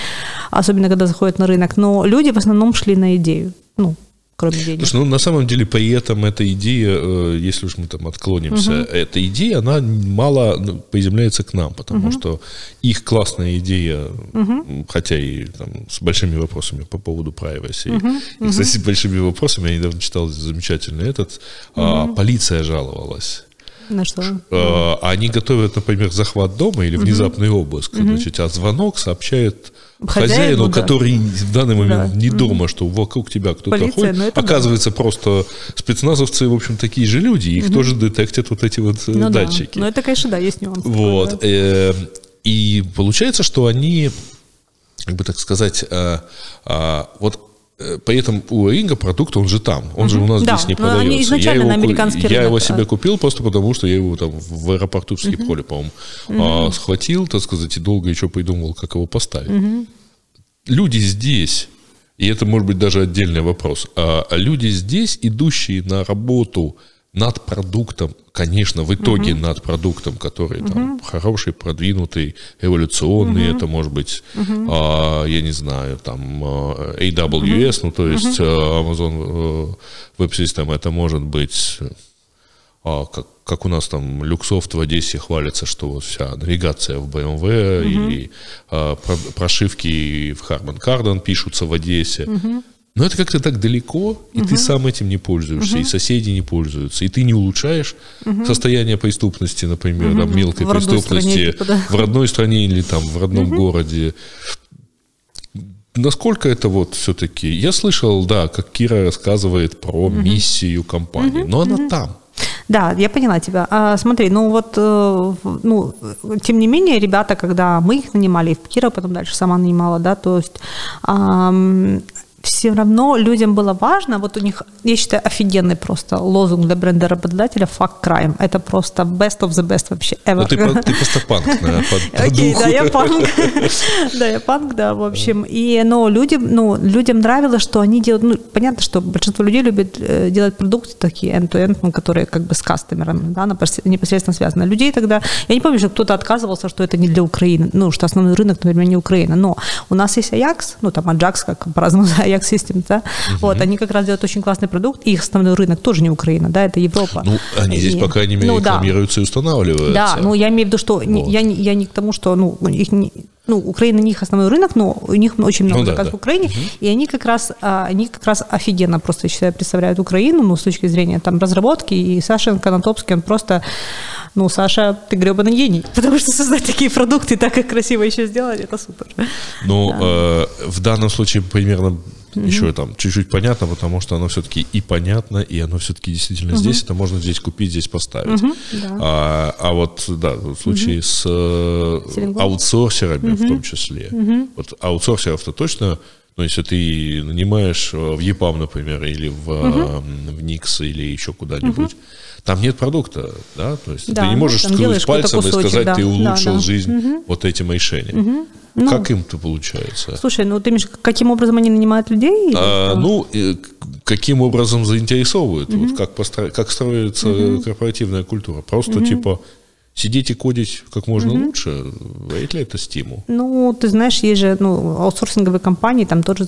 особенно когда заходят на рынок, но люди в основном шли на идею, ну, кроме денег. Слушай, ну на самом деле при этом эта идея, э, если уж мы там отклонимся, угу. эта идея, она мало ну, приземляется к нам, потому угу. что их классная идея, угу. хотя и там, с большими вопросами по поводу privacy, угу. и, кстати, с большими вопросами, я недавно читал замечательный этот, угу. а, полиция жаловалась на что? Э, они готовят, например, захват дома или внезапный угу. обыск. Угу. Значит, а звонок сообщает хозяину, хозяину да. который в данный момент да. не дома, что вокруг тебя кто-то Полиция, ходит. Ну, Оказывается, да. просто спецназовцы, в общем, такие же люди, их угу. тоже детектят вот эти вот э, ну, датчики. Да. Ну, это, конечно, да, есть нюанс. Вот. Да. Э, и получается, что они, как бы так сказать, вот Э, при этом у Ринга продукт, он же там, он же у нас да, здесь не продается. Они изначально я его, на американский я рынок, его себе купил просто потому, что я его там в аэропорту в Скиполе, uh по-моему, uh схватил, так сказать, и долго еще придумывал, как его поставить. uh Люди здесь, и это может быть даже отдельный вопрос, а люди здесь, идущие на работу над продуктом, конечно, в итоге угу. над продуктом, который угу. там хороший, продвинутый, эволюционный, угу. это может быть, угу. а, я не знаю, там а, AWS, угу. ну то есть угу. Amazon Web System, это может быть а, как, как у нас там Люксофт в Одессе хвалится, что вот вся навигация в BMW угу. или а, про, прошивки в Harman Kardon пишутся в Одессе. Угу. Но это как-то так далеко, и угу. ты сам этим не пользуешься, угу. и соседи не пользуются, и ты не улучшаешь угу. состояние преступности, например, угу. там, мелкой в преступности стране, в родной стране или там в родном угу. городе. Насколько это вот все-таки... Я слышал, да, как Кира рассказывает про угу. миссию компании, угу. но она угу. там. Да, я поняла тебя. А, смотри, ну вот, э, ну, тем не менее, ребята, когда мы их нанимали, и Кира потом дальше сама нанимала, да, то есть все равно людям было важно, вот у них, я считаю, офигенный просто лозунг для бренда работодателя «fuck crime». Это просто best of the best вообще ever. Ну, ты, ты просто панк, да, по, Окей, да, я панк. да, я панк, да, в общем. И, но людям, ну, людям нравилось, что они делают, ну, понятно, что большинство людей любит э, делать продукты такие end-to-end, ну, которые как бы с кастомерами, да, непосредственно связаны. Людей тогда, я не помню, что кто-то отказывался, что это не для Украины, ну, что основной рынок, например, не Украина, но у нас есть Ajax, ну, там Ajax, как по-разному, Ajax Systems, да, угу. вот, они как раз делают очень классный продукт, их основной рынок тоже не Украина, да, это Европа. Ну, они здесь, и, по крайней мере, ну, рекламируются да. и устанавливаются. Да, ну, я имею в виду, что вот. я, я не к тому, что, ну, их не, ну, Украина не их основной рынок, но у них очень много ну, заказов да, в Украине, угу. и они как раз, а, они как раз офигенно просто, я считаю, представляют Украину, ну, с точки зрения там разработки, и Саша Канатопский, он просто, ну, Саша, ты гребаный гений, потому что создать такие продукты, так как красиво еще сделать, это супер. Ну, да. э, в данном случае примерно mm еще там чуть-чуть понятно, потому что оно все-таки и понятно, и оно все-таки действительно mm здесь, это можно здесь купить, здесь поставить. mm Да. А, а вот, да, в случае mm с э, аутсорсерами mm в том числе, mm вот аутсорсеров-то точно ну, если ты нанимаешь э, в EPAM, например, или в, угу. в Nix, или еще куда-нибудь, угу. Там нет продукта, да, то есть да, ты не можешь ткнуть пальцем и сказать, да. ты улучшил да, да. жизнь угу. вот этим решением. Угу. Ну, как им-то получается? Слушай, ну ты, Миш, каким образом они нанимают людей? А, ну, каким образом заинтересовывают? Угу. Вот как, постро... как строится угу. корпоративная культура? Просто угу. типа сидеть и кодить как можно угу. лучше, вряд ли это стимул? Ну, ты знаешь, есть же ну, аутсорсинговые компании, там тот же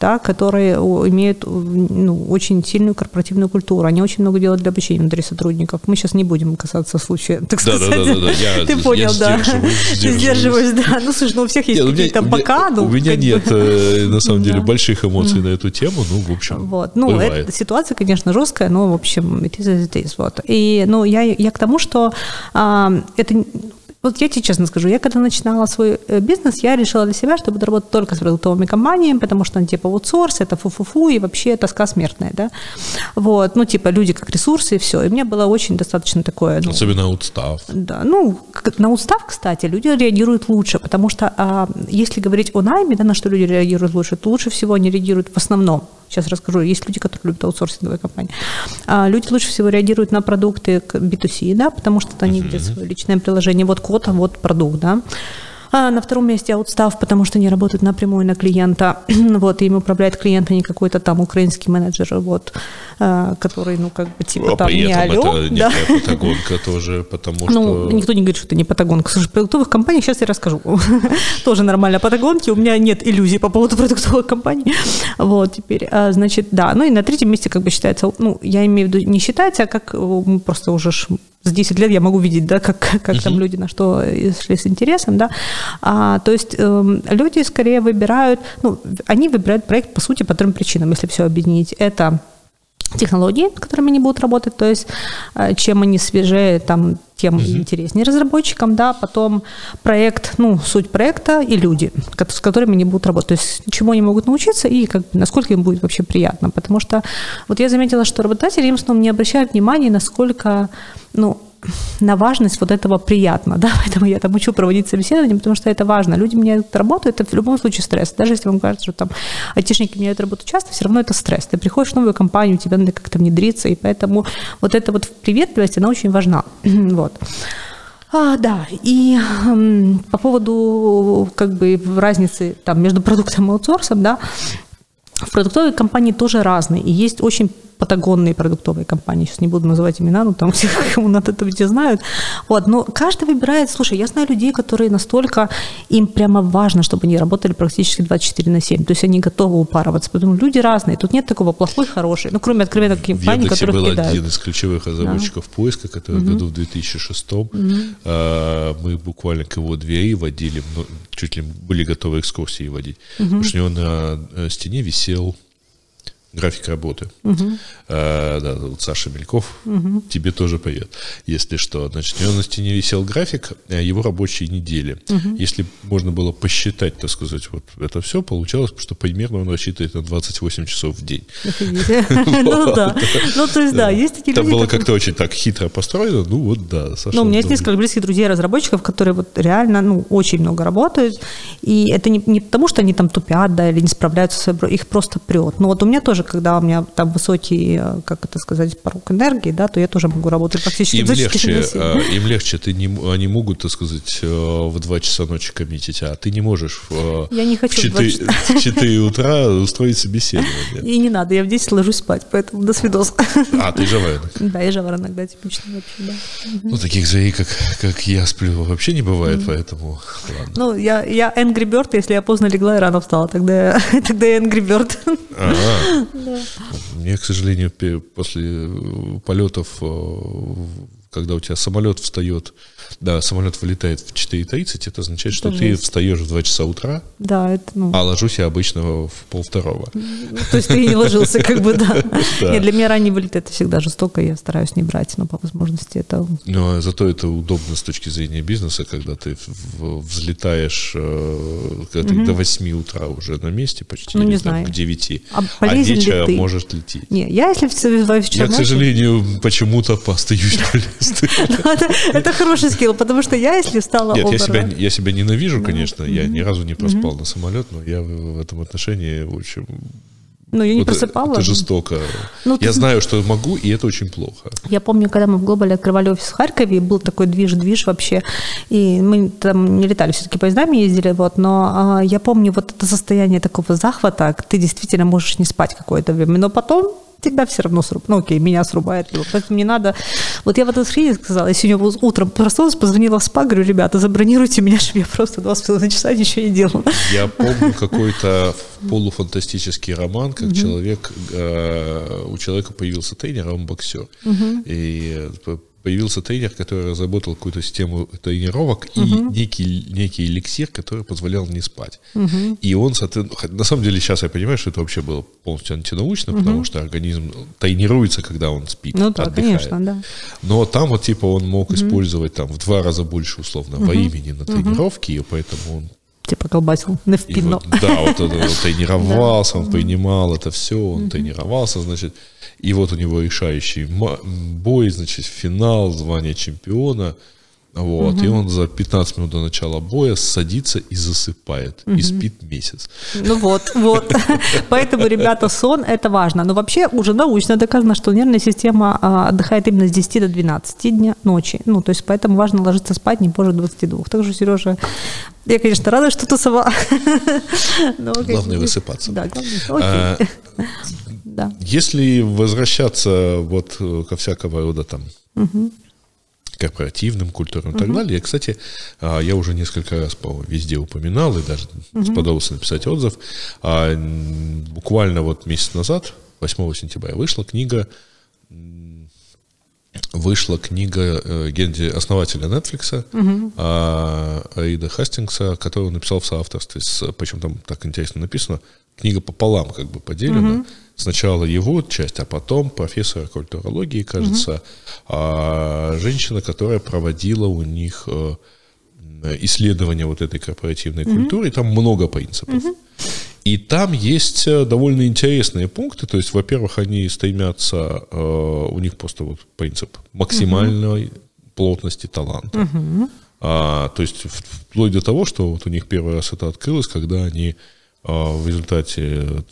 да, которые имеют ну, очень сильную корпоративную культуру. Они очень много делают для обучения внутри сотрудников. Мы сейчас не будем касаться случая, так да, сказать. Да, да, да, да. Я, ты понял, я да. Сдерживаюсь, сдерживаюсь, да. Ну, слушай, ну у всех есть какие-то бока. Ну, у меня нет, э, на самом деле, больших эмоций на эту тему, ну, в общем, Вот, ну, эта ситуация, конечно, жесткая, но, в общем, it is it is, вот. И, ну, я, я к тому, что а, это вот я тебе честно скажу, я когда начинала свой э, бизнес, я решила для себя, что буду работать только с продуктовыми компаниями, потому что, ну, типа, аутсорс, это фу-фу-фу, и вообще тоска смертная, да. Вот, ну, типа, люди как ресурсы, и все. И мне было очень достаточно такое... Ну, Особенно устав. Да, ну, на устав, кстати, люди реагируют лучше, потому что а, если говорить о найме, да, на что люди реагируют лучше, то лучше всего они реагируют в основном Сейчас расскажу. Есть люди, которые любят аутсорсинговые компании. А люди лучше всего реагируют на продукты B2C, да, потому что они видят свое личное приложение. Вот а вот продукт, да. А на втором месте аутстав, потому что они работают напрямую на клиента. вот, им управляет клиент, а не какой-то там украинский менеджер, вот, а, который, ну, как бы, типа, а там, не алло. это да? патагонка тоже, потому ну, что... Ну, никто не говорит, что это не патагонка. Слушай, продуктовых компаниях сейчас я расскажу. тоже нормально патагонки. У меня нет иллюзий по поводу продуктовых компаний. вот, теперь, а, значит, да. Ну, и на третьем месте, как бы, считается, ну, я имею в виду, не считается, а как мы просто уже за 10 лет я могу видеть, да, как, как uh-huh. там люди на что шли с интересом, да. А, то есть э, люди скорее выбирают, ну, они выбирают проект по сути по трем причинам, если все объединить. Это технологии, которыми они будут работать, то есть э, чем они свежее, там, тем uh-huh. интереснее разработчикам, да, потом проект, ну, суть проекта и люди, с которыми они будут работать, то есть чему они могут научиться и как, насколько им будет вообще приятно, потому что вот я заметила, что работодатели им в основном не обращают внимания, насколько, ну, на важность вот этого приятно, да, поэтому я там учу проводить собеседование, потому что это важно. Люди меняют работу, это в любом случае стресс. Даже если вам кажется, что там айтишники меняют работу часто, все равно это стресс. Ты приходишь в новую компанию, тебе надо как-то внедриться, и поэтому вот эта вот приветливость, она очень важна. вот. А, да, и э, по поводу как бы разницы там между продуктом и аутсорсом, да, в продуктовой компании тоже разные. И есть очень патагонные продуктовые компании, сейчас не буду называть имена, но там все, кому надо, это везде знают. Вот, но каждый выбирает, слушай, я знаю людей, которые настолько, им прямо важно, чтобы они работали практически 24 на 7, то есть они готовы упарываться, потому что люди разные, тут нет такого плохой, хороший, ну, кроме откровенно компаний, которые был кидают. один из ключевых разработчиков да. поиска, который угу. году в 2006 угу. а, мы буквально к его двери водили, ну, чуть ли были готовы экскурсии водить, угу. потому что у него на э, стене висел график работы. Угу. А, да, вот Саша Мельков, угу. тебе тоже привет. Если что, значит, у него на стене висел график э, его рабочей недели. Угу. Если можно было посчитать, так сказать, вот это все, получалось, что примерно он рассчитывает на 28 часов в день. Ну да. Ну то есть да, есть такие люди. Там было как-то очень так хитро построено, ну вот да. Ну у меня есть несколько близких друзей разработчиков, которые вот реально, ну, очень много работают, и это не потому, что они там тупят, да, или не справляются их просто прет. Но вот у меня тоже когда у меня там высокий, э, как это сказать, порог энергии, да, то я тоже могу работать практически им легче, а, Им легче, ты не, они могут, так сказать, э, в 2 часа ночи коммитить, а ты не можешь в, я не хочу в 4, в 4 утра устроить собеседование. И не надо, я в 10 ложусь спать, поэтому до свидос. А, ты жаворонок. Да, я жаворонок, да, типично вообще, да. Ну, таких зверей, как, как я сплю, вообще не бывает, поэтому ладно. Ну, я, я Angry Bird, если я поздно легла и рано встала, тогда, тогда я Angry Bird. Ага. Да. Мне, к сожалению, после полетов, э, когда у тебя самолет встает да, самолет вылетает в 4.30, это означает, что это ты встаешь в 2 часа утра, да, это, ну... а ложусь я обычно в полвторого. Ну, то есть ты и не ложился, как бы, да. Нет, для меня ранний вылет это всегда жестоко, я стараюсь не брать, но по возможности это... Ну, а зато это удобно с точки зрения бизнеса, когда ты взлетаешь э, до 8 утра уже на месте почти, ну, не знаю. к 9, а, а вечером можешь лететь. Не, я если в Я, к сожалению, почему-то остаюсь полезным. Это хороший скилл потому что я, если стала Нет, я себя, я себя ненавижу, конечно, я ни разу не проспал на самолет, но я в этом отношении, в общем, ну, я не вот просыпала. Это жестоко. Ну, я ты... знаю, что могу, и это очень плохо. Я помню, когда мы в Глобале открывали офис в Харькове, был такой движ-движ вообще, и мы там не летали, все-таки поездами ездили, вот, но а, я помню вот это состояние такого захвата, ты действительно можешь не спать какое-то время, но потом тебя все равно срубает. Ну, окей, меня срубает. Поэтому не надо... Вот я в этом воскресенье сказала, я сегодня утром проснулась, позвонила в СПА, говорю, ребята, забронируйте меня, чтобы я просто два с половиной часа ничего не делала. Я помню какой-то полуфантастический роман, как угу. человек... Э, у человека появился тренер, а он боксер. Угу. И э, появился тренер, который разработал какую-то систему тренировок uh-huh. и некий, некий эликсир, который позволял не спать. Uh-huh. И он, на самом деле, сейчас я понимаю, что это вообще было полностью антинаучно, uh-huh. потому что организм тренируется, когда он спит, ну, да, отдыхает. Конечно, да. Но там вот типа он мог uh-huh. использовать там в два раза больше условно uh-huh. времени на тренировки, uh-huh. и поэтому он типа колбасил на впину. Вот, да, вот он, он тренировался, он принимал это все, он тренировался, значит, и вот у него решающий бой, значит, финал, звание чемпиона. Вот, угу. и он за 15 минут до начала боя садится и засыпает, угу. и спит месяц. Ну вот, вот. Поэтому, ребята, сон – это важно. Но вообще уже научно доказано, что нервная система а, отдыхает именно с 10 до 12 дня ночи. Ну, то есть поэтому важно ложиться спать не позже 22. Так что, Сережа, я, конечно, рада, что ты сова. Главное высыпаться. Да, главное. А, да. Если возвращаться вот ко всякого рода там угу. Корпоративным культурам угу. и так далее, кстати, а, я уже несколько раз по везде упоминал и даже угу. сподобился написать отзыв. А, буквально вот месяц назад, 8 сентября, вышла книга вышла книга э, Генди, основателя Netflix, угу. Аида Хастингса, которую он написал в соавторстве, с, причем там так интересно написано, книга пополам как бы поделена. Угу. Сначала его часть, а потом профессора культурологии, кажется, угу. женщина, которая проводила у них а, исследование вот этой корпоративной угу. культуры, и там много принципов. Угу. И там есть э, довольно интересные пункты. То есть, во-первых, они стремятся, э, у них просто вот принцип максимальной угу. плотности таланта. Угу. А, то есть, вплоть до того, что вот у них первый раз это открылось, когда они а, в результате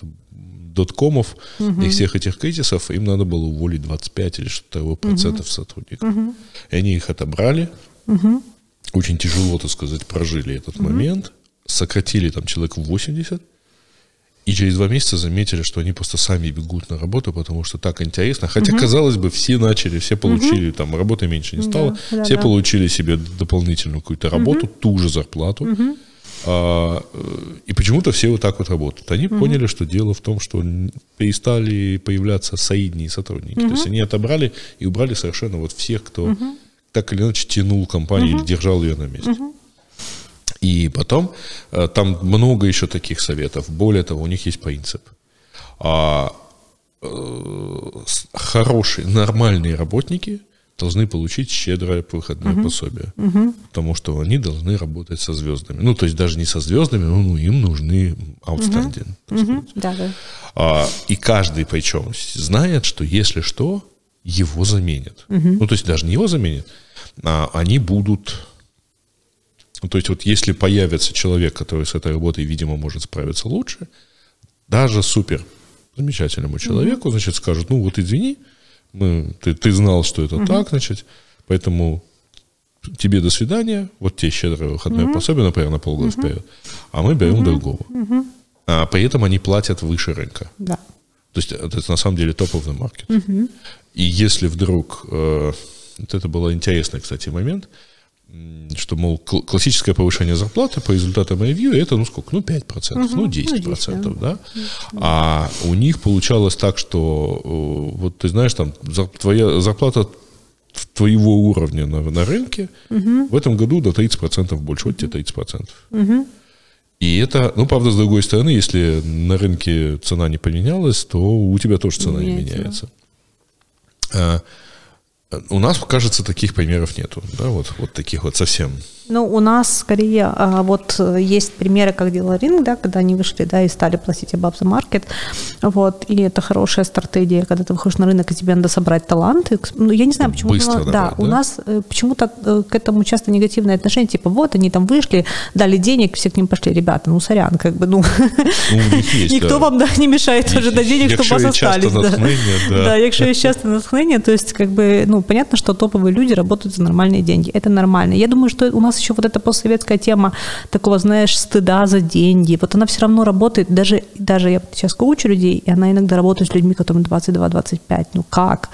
доткомов угу. и всех этих кризисов им надо было уволить 25 или что-то процентов угу. сотрудников. Угу. И они их отобрали. Угу. Очень тяжело, так сказать, прожили этот угу. момент. Сократили там человек 80 И через два месяца заметили, что они просто сами бегут на работу, потому что так интересно. Хотя, угу. казалось бы, все начали, все получили, угу. там работы меньше не стало, да, все да. получили себе дополнительную какую-то работу, угу. ту же зарплату. Угу. А, э, и почему-то все вот так вот работают. Они угу. поняли, что дело в том, что перестали появляться соидние сотрудники. Угу. То есть они отобрали и убрали совершенно вот всех, кто угу. так или иначе тянул компанию угу. или держал ее на месте. Угу. И потом э, там много еще таких советов. Более того, у них есть принцип. А, э, хорошие, нормальные работники должны получить щедрое выходное uh пособие. uh Потому что они должны работать со звездами. Ну, то есть даже не со звездами, но ну, им нужны outstanding. uh uh Да, да. А, и каждый, причем, знает, что если что, его заменят. uh Ну, то есть даже не его заменят, а они будут ну, то есть вот если появится человек, который с этой работой, видимо, может справиться лучше, даже супер замечательному человеку, mm значит, скажут, ну вот извини, мы, ты, ты знал, что это mm так, значит, поэтому тебе до свидания, вот тебе щедрое выходное mm пособие, например, на полгода mm вперед, а мы берем mm другого. mm А при этом они платят выше рынка. Да. То есть это на самом деле топовый маркет. mm И если вдруг, э, вот это был интересный, кстати, момент, что, мол, классическое повышение зарплаты по результатам ревью это, ну, сколько? Ну, 5%, угу, ну, 10%, ну, 10, да. да? А у них получалось так, что, вот ты знаешь, там, твоя зарплата твоего уровня на, на рынке угу. в этом году до 30% больше, вот тебе 30%. Угу. И это, ну, правда, с другой стороны, если на рынке цена не поменялась, то у тебя тоже цена не меняется. А, у нас, кажется, таких примеров нету, да, вот, вот таких вот совсем ну, у нас скорее а, вот есть примеры, как делал Ринг, да, когда они вышли, да, и стали платить above the market, вот, и это хорошая стратегия, когда ты выходишь на рынок, и тебе надо собрать таланты. Ну, я не знаю, почему... Быстро да, да, у нас э, почему-то э, к этому часто негативное отношение, типа, вот, они там вышли, дали денег, все к ним пошли, ребята, ну, сорян, как бы, ну, ну есть, никто да. вам, да, не мешает тоже дать денег, чтобы у вас остались. Да, да. якщо есть часто натхнение, то есть, как бы, ну, понятно, что топовые люди работают за нормальные деньги, это нормально. Я думаю, что у нас еще вот эта постсоветская тема такого, знаешь, стыда за деньги, вот она все равно работает, даже, даже я сейчас коучу людей, и она иногда работает с людьми, которым 22-25, ну как?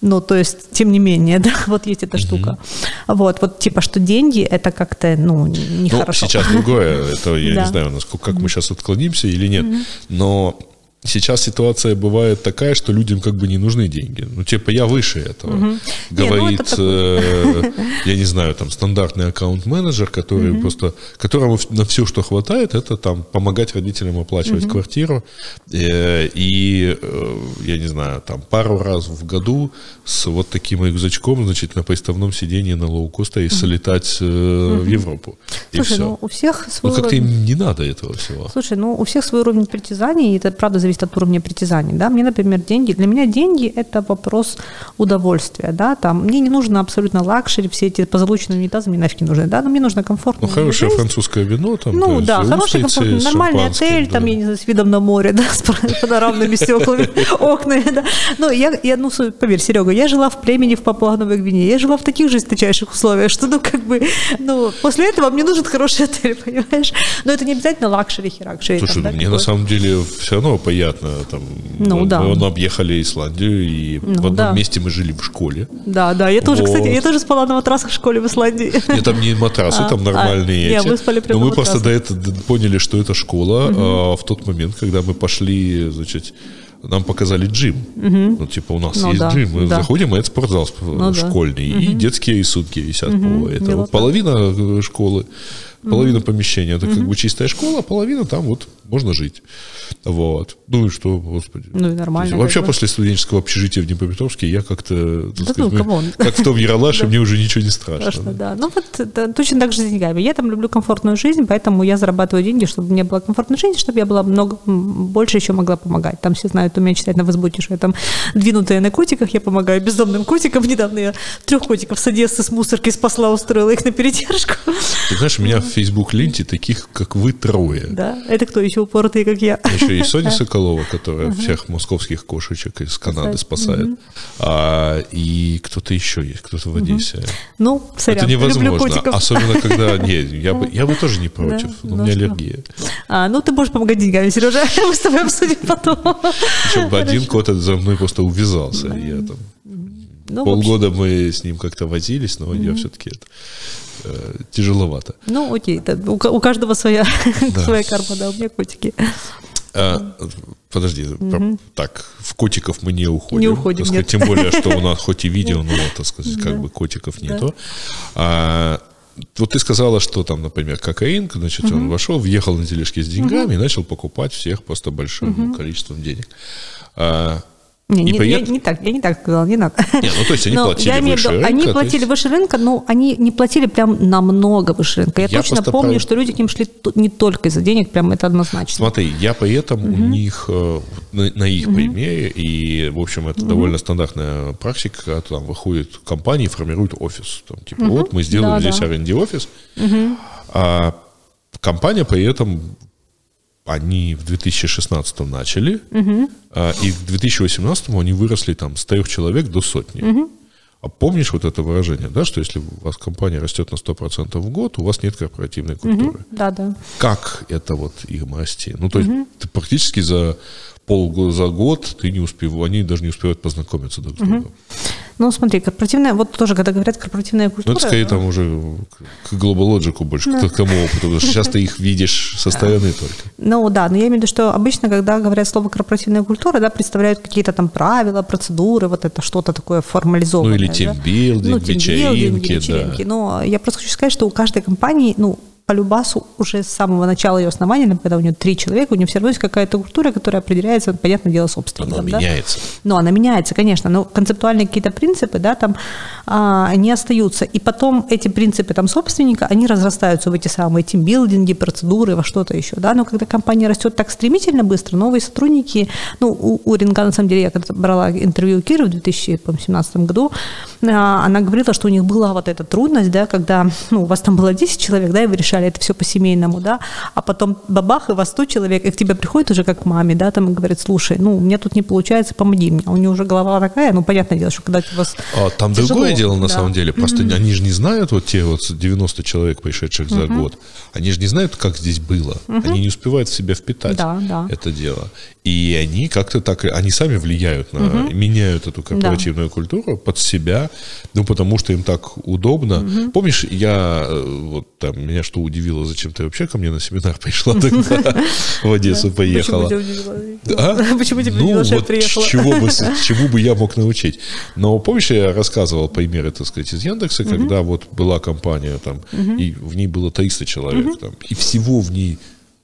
Ну, то есть, тем не менее, да, вот есть эта штука. Вот, вот типа, что деньги, это как-то, ну, нехорошо. Ну, сейчас другое, это я не знаю, насколько, как мы сейчас отклонимся или нет, но Сейчас ситуация бывает такая, что людям как бы не нужны деньги. Ну, типа, я выше этого. Угу. Говорит, не, ну, это э, я не знаю, там, стандартный аккаунт-менеджер, который угу. просто, которому на все, что хватает, это там помогать родителям оплачивать угу. квартиру. Э, и, э, я не знаю, там, пару раз в году с вот таким рюкзачком, значит, на приставном сидении на лоукоста и угу. солетать в Европу. Слушай, ну, у всех свой Ну, как-то им не надо этого всего. Слушай, ну, у всех свой уровень притязаний, и это, правда, зависит зависит от уровня притязаний. Да? Мне, например, деньги, для меня деньги – это вопрос удовольствия. Да? Там, мне не нужно абсолютно luxury, все эти позолоченные унитазы мне нафиг не нужны. Да? Но мне нужно комфортно. Ну, хорошее жизнь. французское вино, там, ну, да, хороший, комфортный, нормальный отель, да. там, я не знаю, с видом на море, да, с панорамными стеклами, окнами. Да. Ну, я, я, ну, поверь, Серега, я жила в племени в Папуа-Новой Гвинее, я жила в таких же жесточайших условиях, что, ну, как бы, ну, после этого мне нужен хороший отель, понимаешь? Но это не обязательно luxury, херакшери. Слушай, там, ну, да, мне на самом деле все равно приятно. Там, ну, мы, да. мы объехали Исландию, и ну, в одном да. месте мы жили в школе. Да, да, я тоже, вот. кстати, я тоже спала на матрасах в школе в Исландии. Нет, там не матрасы, а, там нормальные а, эти. Нет, мы спали прямо Но мы просто до этого поняли, что это школа угу. а, в тот момент, когда мы пошли, значит, нам показали джим. Угу. Ну, типа, у нас ну, есть да, джим. Мы да. заходим, и это спортзал ну, школьный. Да. И угу. детские сутки висят угу. по этому. Половина э, школы половина mm-hmm. помещения это mm-hmm. как бы чистая школа, а половина там вот можно жить. Вот. Ну и что, господи. Ну и нормально. Вообще бы. после студенческого общежития в Днепропетровске я как-то, да, сказать, ну, мы, как в том Яралаше, мне уже ничего не страшно. Страшно, да. Ну вот точно так же с деньгами. Я там люблю комфортную жизнь, поэтому я зарабатываю деньги, чтобы мне была комфортная жизнь, чтобы я была много, больше еще могла помогать. Там все знают, у меня читать на Возбуде, что я там двинутая на котиках, я помогаю бездомным котикам. Недавно я трех котиков с Одессы с мусорки спасла, устроила их на передержку. Ты знаешь, у меня Facebook-ленте таких, как вы, трое. Да? Это кто еще упоротый, как я? Еще и Соня Соколова, которая всех московских кошечек из Канады спасает. А, и кто-то еще есть, кто-то в Одессе. Ну, сорян, Это невозможно. Особенно, когда... Не, я бы, я бы тоже не против. Да, у ну меня аллергия. А, ну, ты можешь помогать деньгами, Сережа. Мы с тобой обсудим потом. Причем один кот за мной просто увязался. Я там Ну, в общем, Полгода мы с ним как-то возились, но я все-таки это э, тяжеловато. Ну, окей, да, у, у каждого своя, своя карма, да, у меня котики. А, подожди, про- так, в котиков мы не уходим. Не уходим, сказать, нет. Тем более, что у нас хоть и видео, но, так сказать, как бы котиков нету. А, вот ты сказала, что там, например, кокаин, значит, он вошел, въехал на тележке с деньгами и начал покупать всех просто большим количеством денег. А, Не, не, я не так, я не так сказала, не надо. Не, ну, то есть они Но платили я имею в выше виду, рынка, Они платили есть- выше рынка, но они не платили прям намного выше рынка. Я, Я точно помню, про- что люди к ним шли не только из-за денег, прям это однозначно. Смотри, я поэтому у них, э, на, на их примере, и, в общем, это довольно стандартная практика, когда там выходит компания и формирует офис. Там, типа, вот мы сделали Да, здесь да. R&D офис, а компания при этом, они в 2016 начали, а, и к 2018 они выросли там с трех человек до сотни. А помнишь вот это выражение, да, что если у вас компания растет на 100% в год, у вас нет корпоративной культуры Да, да. как это вот им расти? Ну, то есть ты практически за полгода, за год ты не успев, они даже не успевают познакомиться друг с другом. Ну, смотри, корпоративная, вот тоже, когда говорят корпоративная Ну, культура... это скорее там уже к Logic больше, к такому опыту, потому что сейчас ты их видишь со стороны только. Ну да, но я имею в виду, что обычно, когда говорят слово корпоративная культура, да, представляют какие-то там правила, процедуры, вот это что-то такое формализованное. Ну, или да. тимбилдинг, ну, вечеринки, вечеринки. да. Но я просто хочу сказать, что у каждой компании, ну, по любасу уже с самого начала ее основания, когда у нее три человека, у нее все равно есть какая-то культура, которая определяется, понятное дело, собственником. Оно да? меняется. Ну, она меняется, конечно, но концептуальные какие-то принципы, да, там, а, они остаются. И потом эти принципы там собственника, они разрастаются в эти самые тимбилдинги, процедуры, во что-то еще, да. Но когда компания растет так стремительно быстро, новые сотрудники, ну, у, у Ринга, на самом деле, я когда брала интервью у Киры в 2017 году, а, она говорила, что у них была вот эта трудность, да, когда, ну, у вас там было 10 человек, да, и вы решали это все по-семейному, да, а потом бабах, и вас 100 человек, и к тебе приходит уже как к маме, да, там и говорит, слушай, ну, у меня тут не получается, помоги мне. А у нее уже голова такая, ну, понятное дело, что когда у вас А там тяжело, другое дело, на да. самом деле. Просто они же не знают, вот те вот 90 человек, пришедших за год, они же не знают, как здесь было. Они не успевают в себя впитать Да, да. это дело. И они как-то так, они сами влияют на, меняют эту корпоративную культуру под себя, ну, потому что им так удобно. Помнишь, я, э, вот там, меня что удивило, зачем ты вообще ко мне на семинар пришла тогда, в Одессу поехала. Почему тебя удивило? Почему ну, вот приехала? Чего бы, чему бы я мог научить? Но помнишь, я рассказывал примеры, так сказать, из Яндекса, когда вот была компания там, и в ней было 300 человек, там, и всего в ней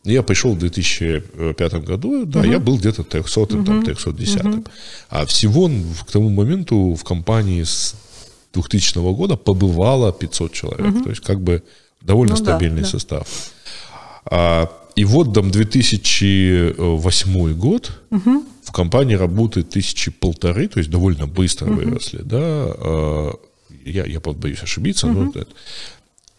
я пришел в 2005 году, да, я был где-то 300 там, 310 А всего к тому моменту в компании с 2000 года побывало 500 человек. То есть как бы довольно Ну да, стабильный да. состав. А, и вот там 2008 год в компании работает тысячи полторы, то есть довольно быстро выросли, да. а, я, я боюсь ошибиться, но это-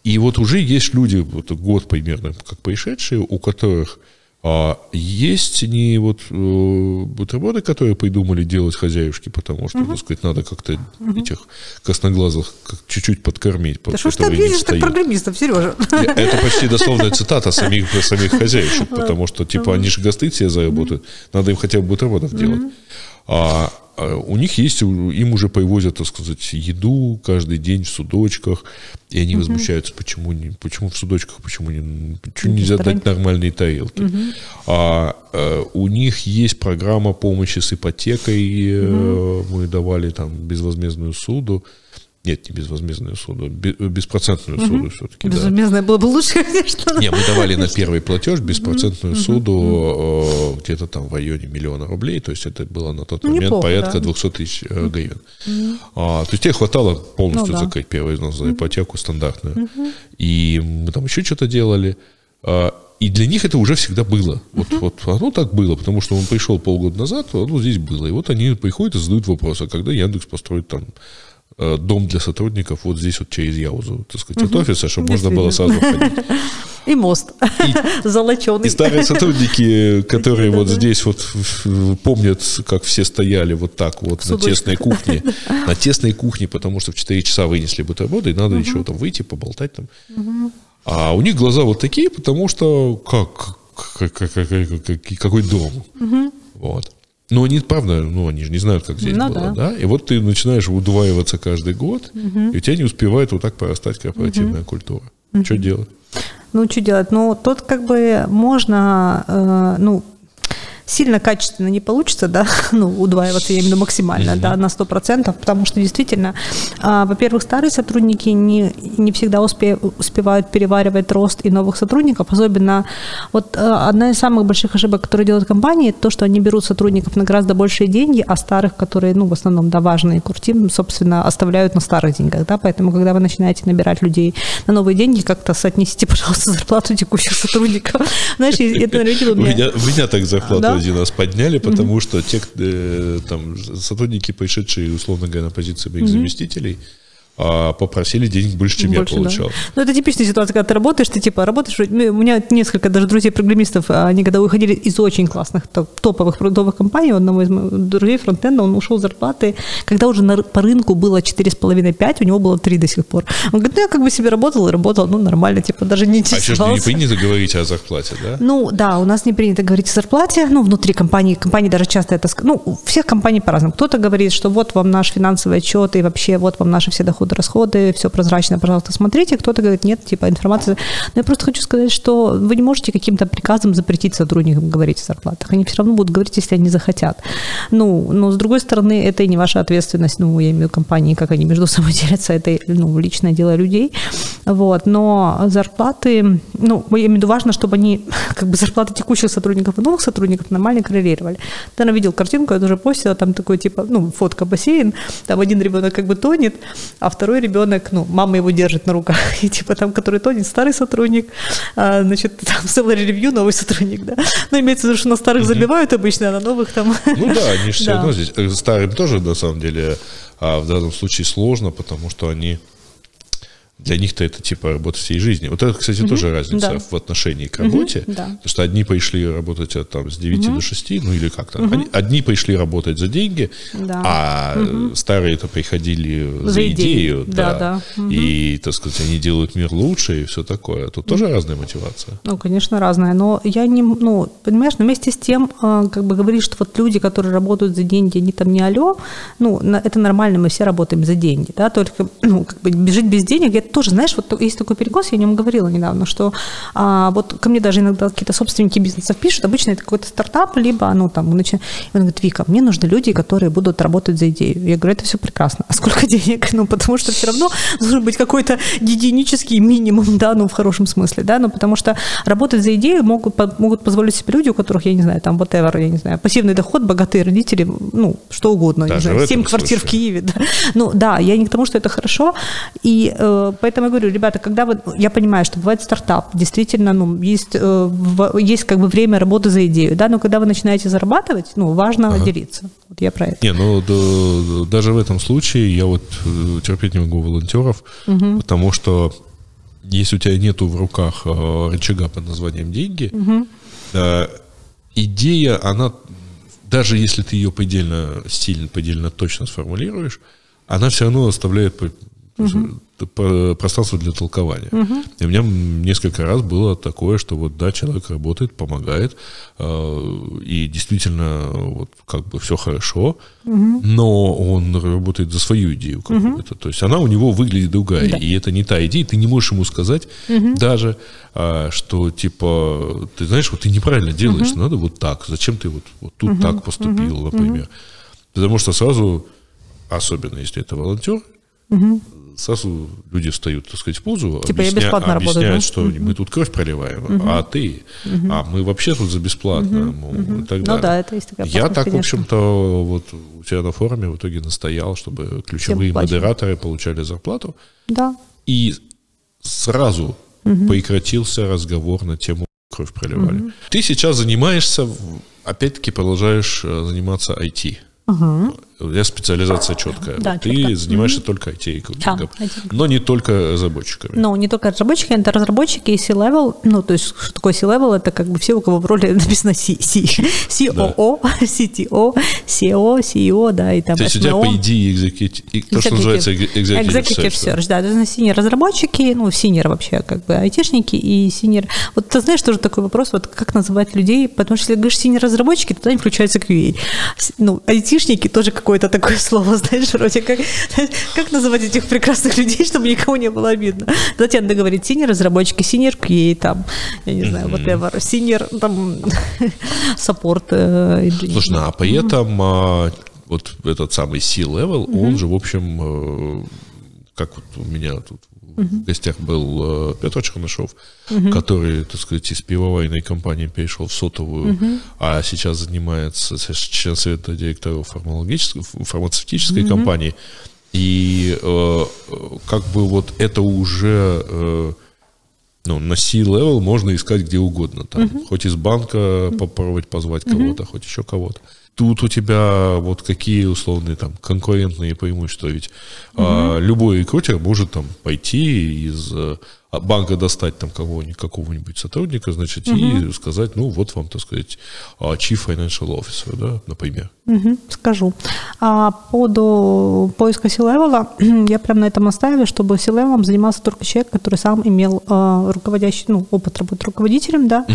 и вот уже есть люди, вот год примерно как пришедшие, у которых а, есть не вот э, бутерброды, которые придумали делать хозяюшки, потому что, так сказать, надо как-то этих красноглазых как чуть-чуть подкормить. Да что ж ты обидишь так программистов, Сережа? Это почти дословная цитата самих, самих хозяйщик, потому что, типа, они же гасты себе заработают, надо им хотя бы бутербродов делать. А, а у них есть, им уже привозят, так сказать, еду каждый день в судочках, и они возмущаются, почему, не, почему в судочках, почему, не, почему нельзя дать нормальные тарелки. А, э, у них есть программа помощи с ипотекой, э, мы давали там безвозмездную суду, нет, не безвозмездную суду, бе- беспроцентную суду все-таки. да. Безумезное было бы лучше, конечно. Не, мы давали на первый платеж беспроцентную суду э, где-то там в районе миллиона рублей, то есть это было на тот Ну, момент неплохо, порядка да. 200 тысяч э, гривен. А, то есть тебе хватало полностью Ну да. закрыть первый взнос за ипотеку стандартную. И мы там еще что-то делали. А, и для них это уже всегда было. Вот, вот оно так было, потому что он пришел полгода назад, оно здесь было. И вот они приходят и задают вопрос, а когда Яндекс построит там э, дом для сотрудников вот здесь вот через Яузу, так сказать, от офиса, чтобы можно было сразу ходить. И мост золоченый. И старые сотрудники, которые вот здесь вот помнят, как все стояли вот так вот на тесной кухне, на тесной кухне, потому что в 4 часа вынесли бутерброды, и надо еще там выйти, поболтать там. А у них глаза вот такие, потому что как, какой дом. Вот. Но они, правда, ну, они же не знают, как здесь ну, было, да. да? И вот ты начинаешь удваиваться каждый год, угу. и у тебя не успевает вот так порастать корпоративная угу. культура. Угу. Что делать? Ну, что делать? Ну, тут как бы можно, э, ну, сильно качественно не получится, да, ну, удваиваться, я виду максимально, да, на 100%, потому что действительно, а, во-первых, старые сотрудники не, не всегда успе, успевают переваривать рост и новых сотрудников, особенно вот а, одна из самых больших ошибок, которые делают компании, это то, что они берут сотрудников на гораздо большие деньги, а старых, которые, ну, в основном, да, важные, крутим, собственно, оставляют на старых деньгах, да, поэтому, когда вы начинаете набирать людей на новые деньги, как-то соотнесите, пожалуйста, зарплату текущих сотрудников. Знаешь, это, наверное, у меня... У меня так зарплата один раз подняли, потому что те э, там, сотрудники, пришедшие, условно говоря, на позиции моих заместителей, а попросили денег больше, чем больше, я получал. Да. Ну, это типичная ситуация, когда ты работаешь, ты типа работаешь. У меня несколько даже друзей-программистов, они когда уходили из очень классных топовых продуктовых компаний, одного из моих друзей фронтенда, он ушел с зарплаты, когда уже на, по рынку было 4,5-5, у него было 3 до сих пор. Он говорит, ну, я как бы себе работал и работал, ну, нормально, типа, даже не. А что, не принято говорить о зарплате, да? Ну, да, у нас не принято говорить о зарплате, ну, внутри компании, компании даже часто это, ну, у всех компаний по-разному. Кто-то говорит, что вот вам наш финансовый отчет и вообще вот вам наши все доходы расходы, все прозрачно, пожалуйста, смотрите. Кто-то говорит, нет, типа информация. Но я просто хочу сказать, что вы не можете каким-то приказом запретить сотрудникам говорить о зарплатах. Они все равно будут говорить, если они захотят. Ну, но с другой стороны, это и не ваша ответственность, ну, я имею в виду компании, как они между собой делятся, это ну, личное дело людей. Вот. Но зарплаты, ну, я имею в виду важно, чтобы они, как бы зарплаты текущих сотрудников и новых сотрудников нормально коррелировали. Ты, наверное, видел картинку, я тоже постила, там такой, типа, ну, фотка бассейн, там один ребенок как бы тонет, а второй ребенок, ну, мама его держит на руках, и типа там, который тонет, старый сотрудник, а, значит, там salary review, новый сотрудник, да. Ну, имеется в виду, что на старых забивают обычно, а на новых там... Ну да, они же все равно здесь, э, старым тоже, на самом деле, а в данном случае сложно, потому что они для них-то это типа работа всей жизни. Вот это, кстати, угу. тоже разница да. в отношении к работе. Угу, да. Потому что одни пришли работать от, там, с 9 угу. до 6, ну или как то Угу. Одни пришли работать за деньги, да. а угу. старые-то приходили за, за идею. идею да, да. да. Угу. И, так сказать, они делают мир лучше и все такое. Тут тоже угу. разная мотивация. Ну, конечно, разная. Но я не, ну, понимаешь, но вместе с тем, а, как бы говоришь, что вот люди, которые работают за деньги, они там не алё, ну, это нормально, мы все работаем за деньги, да, только, ну, как бы жить без денег, это тоже, знаешь, вот есть такой перекос, я о нем говорила недавно, что а, вот ко мне даже иногда какие-то собственники бизнесов пишут, обычно это какой-то стартап, либо, ну, там, начи... и он говорит, Вика, мне нужны люди, которые будут работать за идею. Я говорю, это все прекрасно. А сколько денег? Ну, потому что все равно должен быть какой-то гигиенический минимум, да, ну, в хорошем смысле, да, ну, потому что работать за идею могут, могут позволить себе люди, у которых, я не знаю, там, whatever, я не знаю, пассивный доход, богатые родители, ну, что угодно, Даже не знаю, 7 квартир случае. в Киеве, да. Ну, да, я не к тому, что это хорошо, и э, поэтому я говорю, ребята, когда вы, я понимаю, что бывает стартап, действительно, ну, есть, э, есть как бы время работы за идею, да, но когда вы начинаете зарабатывать, ну, важно ага. делиться. Вот я про это. Не, ну, да, даже в этом случае я вот э, терпеть не могу волонтеров, угу. потому что если у тебя нету в руках э, рычага под названием деньги, угу. идея, она, даже если ты ее предельно стильно, предельно точно сформулируешь, она все равно оставляет угу. пространство для толкования. Угу. И у меня несколько раз было такое, что вот да, человек работает, помогает, э, и действительно вот как бы все хорошо, угу. но он работает за свою идею какую-то. Угу. То есть она у него выглядит другая, да. и это не та идея, ты не можешь ему сказать угу. даже, а, что типа, ты знаешь, вот ты неправильно делаешь, угу. надо вот так, зачем ты вот, вот тут угу. так поступил, угу. например. Потому что сразу, особенно если это волонтер, угу сразу люди встают, так сказать, в позу, типа объясня, объясняют, работаю, что угу. мы тут кровь проливаем, угу. а ты, угу. а мы вообще тут за бесплатно, угу. и так далее. Ну да, это есть такая Я так, конечно. в общем-то, вот у тебя на форуме в итоге настоял, чтобы ключевые модераторы получали зарплату. Да. И сразу угу. прекратился разговор на тему кровь проливали. Угу. Ты сейчас занимаешься, опять-таки продолжаешь э, заниматься IT. Угу. У тебя специализация четкая. Да, ты четко. занимаешься только IT-рекрутингом. Да, но не только разработчиками. Ну, не только разработчики, это разработчики и C-level. Ну, то есть, что такое C-level? Это как бы все, у кого в роли написано C, C, COO, CTO, CEO, CEO, да, и там То есть у тебя, по идее, executive, то, что называется executive, Executive search, да. search, да, это senior разработчики, ну, senior вообще, как бы, айтишники и senior. Вот ты знаешь, тоже такой вопрос, вот как называть людей, потому что если говоришь senior разработчики, то туда не включается QA. Ну, айтишники тоже какое-то такое слово, знаешь, вроде как, как называть этих прекрасных людей, чтобы никому не было обидно. Тогда тебе надо говорить senior разработчики, senior QA, там, я не знаю, whatever, senior, там, саппорт, э. Слушай, ну, а при этом а, вот этот самый C-level, он же, в общем, э, как вот у меня тут в гостях был э, Петр Чернышов, который, так сказать, из пивоваренной компании перешел в сотовую, а сейчас занимается член совета директоров фармацевтической компании. И э, как бы вот это уже э, ну, на C-level можно искать где угодно. Там, Хоть из банка попробовать позвать кого-то, хоть еще кого-то. Тут у тебя вот какие условные там конкурентные преимущества. Ведь а, любой рекрутер может там пойти из э, банка достать там кого-нибудь, какого-нибудь сотрудника, значит, и сказать, ну, вот вам, так сказать, а, Chief Financial Officer, да, например. Мгм, скажу. А по поводу поиска C-level а, я прям на этом настаиваю, чтобы C-level ом занимался только человек, который сам имел э, руководящий, ну, опыт работы руководителем, да,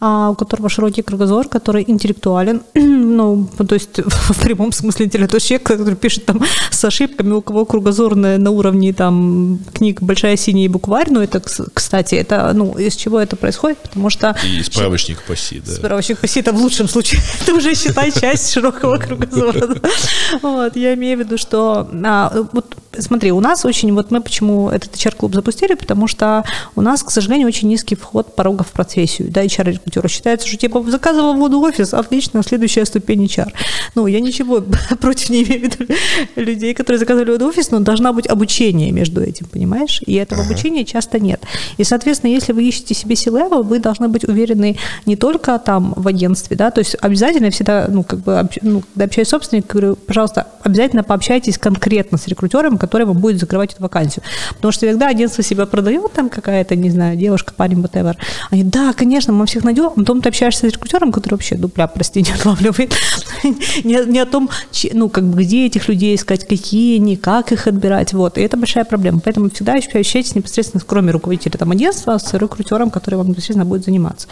а, у которого широкий кругозор, который интеллектуален, ну, то есть в прямом смысле интеллекта. То есть человек, который пишет там с ошибками, у кого кругозор на, на уровне там книг «Большая синяя» букварь, ну, это, кс- кстати, это, ну, из чего это происходит, потому что И справочник по Си, да. Справочник по ситам в лучшем случае. Это уже, считай, часть широкого кругозора. Вот, я имею в виду, что... а, вот смотри, у нас очень... Вот мы почему этот HR-клуб запустили, потому что у нас, к сожалению, очень низкий вход порога в профессию. Да, HR-рекрутера считается, что типа заказывал воду в офис, отлично, следующая ступень HR. Ну, я ничего против не имею в виду людей, которые заказывали воду в офис, но должна быть обучение между этим, понимаешь? И этого обучения часто нет. И, соответственно, если вы ищете себе C-level, вы должны быть уверены не только там в агентстве, да, то есть обязательно всегда, ну, как бы, ну, когда общаюсь с собственником, говорю, пожалуйста, обязательно пообщайтесь конкретно с рекрутером, который вам будет закрывать эту вакансию. Потому что иногда агентство себя продает, там какая-то, не знаю, девушка, парень, whatever. Они, да, конечно, мы всех найдем. А Потом ты общаешься с рекрутером, который вообще дупля, прости, не отлавливает. не, не о том, ну, как бы, где этих людей искать, какие они, как их отбирать. Вот. И это большая проблема. Поэтому всегда общайтесь непосредственно, кроме руководителя там, агентства, с рекрутером, который вам непосредственно будет заниматься.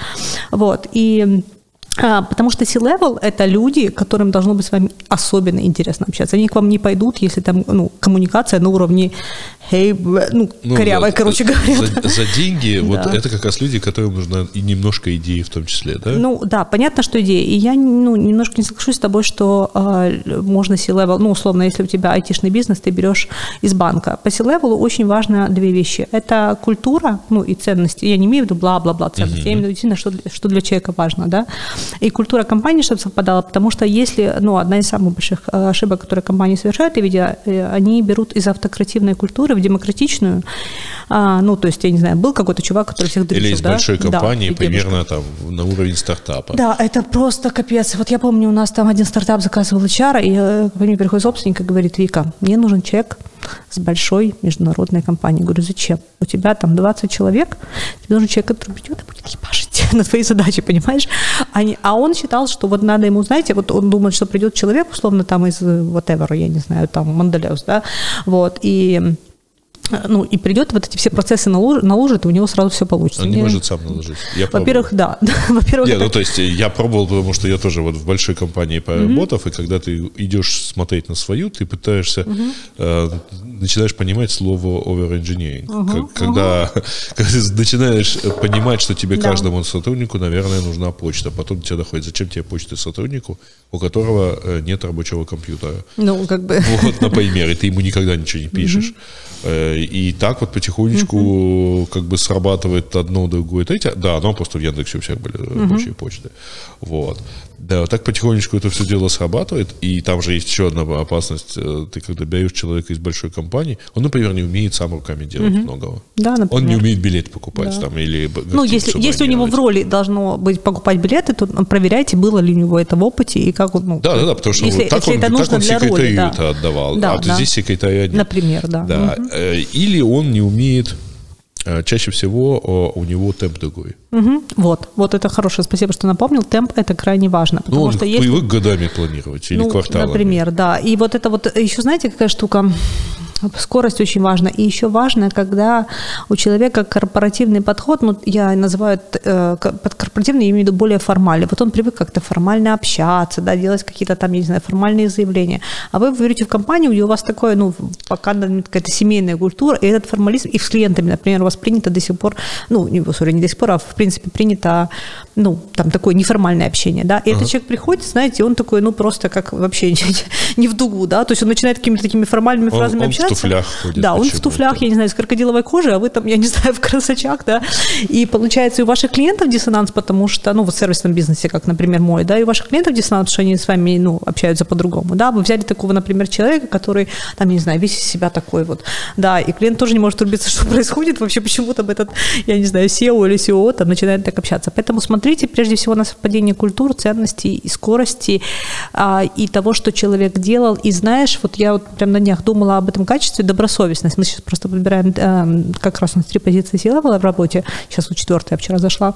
Вот. И а, Потому что C-level – это люди, которым должно быть с вами особенно интересно общаться. Они к вам не пойдут, если там ну, коммуникация на уровне «hey», ну, Ну, корявая, за- короче говоря. За, за деньги, вот Да. это как раз люди, которым нужна и немножко идеи в том числе, да? Ну да, понятно, что идея. И я ну, немножко не соглашусь с тобой, что э, можно C-level, ну условно, если у тебя айтишный бизнес, ты берешь из банка. По C-level очень важно две вещи. Это культура, ну и ценности. Я не имею в виду бла-бла-бла ценности, я имею в виду действительно, что, для- что для человека важно, да. И культура компании, чтобы совпадала, потому что если, ну, одна из самых больших э, ошибок, которые компании совершают, я видя, э, они берут из автокративной культуры в демократичную, а, ну, то есть, я не знаю, был какой-то чувак, который всех дрючил, Или из да? большой Да, компании, девушка. примерно там на уровень стартапа. Да, это просто капец. Вот я помню, у нас там один стартап заказывал HR, и э, ко мне приходит собственник и говорит, Вика, мне нужен человек с большой международной компанией. Говорю, зачем? У тебя там 20 человек, тебе нужен человек, который придет и будет ебашить на твои задачи, понимаешь? А, не- а он считал, что вот надо ему, знаете, вот он думает, что придет человек, условно, там из э, whatever, я не знаю, там, Мандалеус, да, вот, и ну, и придет, вот эти все процессы наложит, наложит и у него сразу все получится. Он не Не- может сам наложить. Во-первых, да. Во-первых, Не, это- ну то есть я пробовал, потому что я тоже вот в большой компании поработав, и когда ты идешь смотреть на свою, ты пытаешься, э, начинаешь понимать слово over-engineering. Когда, когда ты начинаешь понимать, что тебе Да. каждому сотруднику, наверное, нужна почта. Потом до тебя доходит, зачем тебе почта сотруднику, у которого э, нет рабочего компьютера. Ну, как бы... Вот, например, и ты ему никогда ничего не пишешь. Э, И так вот потихонечку как бы срабатывает одно, другое, третье. Да, но просто в Яндексе у всех были рабочие почты. Вот. Да, вот так потихонечку это все дело срабатывает, и там же есть еще одна опасность. э, Ты когда берешь человека из большой компании, он, например, не умеет сам руками делать многого. Да, например. Он не умеет билет покупать Да. там или Ну, если, если у него в роли должно быть покупать билеты, то ну, проверяйте, было ли у него это в опыте и как он, ну, Да, да, да, потому что если, вот так, если он, это так нужно он для роли, да. это отдавал, Да, а да. здесь секретаря нет. Например, да. Да. э, Или он не умеет, чаще всего о, у него темп другой. Мгм. Вот, вот это хорошее, спасибо, что напомнил. Темп это крайне важно, потому Ну, он что привык годами планировать или Ну, кварталами. Например, да. И вот это вот еще, знаете, какая штука? Скорость очень важна. И еще важно, когда у человека корпоративный подход, ну, я называю э, ко- под корпоративный, я имею в виду более формальный. Вот он привык как-то формально общаться, да, делать какие-то там, я не знаю, формальные заявления. А вы берете в компанию, где у вас такое, ну, пока наверное, какая-то семейная культура, и этот формализм, и с клиентами, например, у вас принято до сих пор, ну, не, sorry, не до сих пор, а в принципе принято, ну, там такое неформальное общение, да, и этот человек приходит, знаете, он такой, ну, просто как вообще не в дугу, да, то есть он начинает какими-то такими формальными Он- фразами он в туфлях ходит Да, он в туфлях, я не знаю, с крокодиловой кожи, а вы там, я не знаю, в красочах, да, и получается и у ваших клиентов диссонанс, потому что, ну, вот в сервисном бизнесе, как, например, мой, да, и у ваших клиентов диссонанс, потому что они с вами, ну, общаются по-другому, да, вы взяли такого, например, человека, который, там, я не знаю, весь из себя такой вот, да, и клиент тоже не может рубиться, что происходит, вообще почему там этот, я не знаю, SEO или SEO там начинает так общаться. Поэтому смотрите прежде всего на совпадение культур, ценностей и скорости, а, и того, что человек делал. И знаешь, вот я вот прям на днях думала об этом качестве, добросовестность. Мы сейчас просто выбираем эм, как раз у нас три позиции сила была в работе, сейчас у четвертой, я вчера зашла.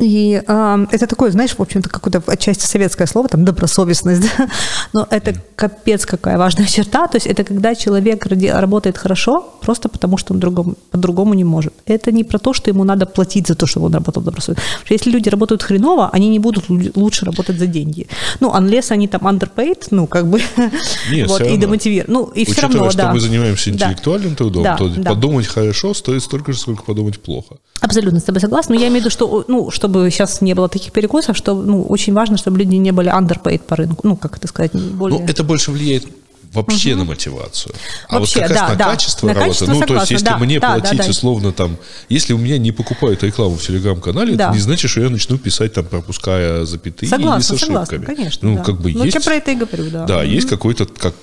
И а, это такое, знаешь, в общем-то, какое-то отчасти советское слово, там, добросовестность, да? но это капец какая важная черта, то есть это когда человек работает хорошо, просто потому что он другому, по-другому не может. Это не про то, что ему надо платить за то, чтобы он работал добросовестно. Потому что если люди работают хреново, они не будут лу- лучше работать за деньги. Ну, unless они там underpaid, ну, как бы, Нет, вот, и демотивируют. Ну, и все Учитывая, равно, что да. мы занимаемся Да. интеллектуальным трудом, Да, то да. подумать хорошо стоит столько же, сколько подумать плохо. Абсолютно с тобой согласна. Но я имею в виду, что, ну, чтобы сейчас не было таких перекосов, что, ну, очень важно, чтобы люди не были underpaid по рынку. Ну, как это сказать, более... Ну, это больше влияет вообще на мотивацию. А Вообще, вот как раз да, на да. качество На работы. качество ну, то есть, согласна, если да, мне да, да, платить, да. условно, там, если у меня не покупают рекламу в телеграм-канале, Да. это не значит, что я начну писать там, пропуская запятые Согласна, или с согласна, ошибками. конечно. Ну, да. как бы ну, есть... я про это и говорю, да. Да, есть какой-то, как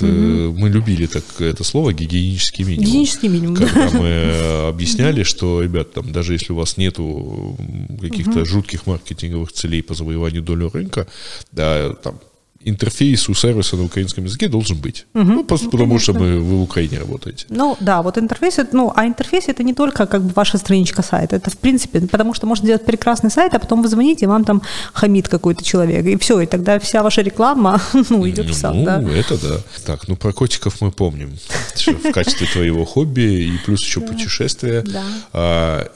э, мы любили так это слово, гигиенический минимум. Гигиенический минимум, да. Когда мы э, объясняли, что, ребят, там, даже если у вас нету каких-то жутких маркетинговых целей по завоеванию доли рынка, да, там, интерфейс у сервиса на украинском языке должен быть. Ну, просто потому что мы, вы в Украине работаете. Ну да, вот интерфейс, ну, а интерфейс это не только как бы ваша страничка сайта, это в принципе, потому что можно сделать прекрасный сайт, а потом вы звоните, и вам там хамит какой-то человек, и все, и тогда вся ваша реклама, ну, идет в сад, ну, да. это да. Так, ну про котиков мы помним. В качестве твоего хобби и плюс еще путешествия. Да. А,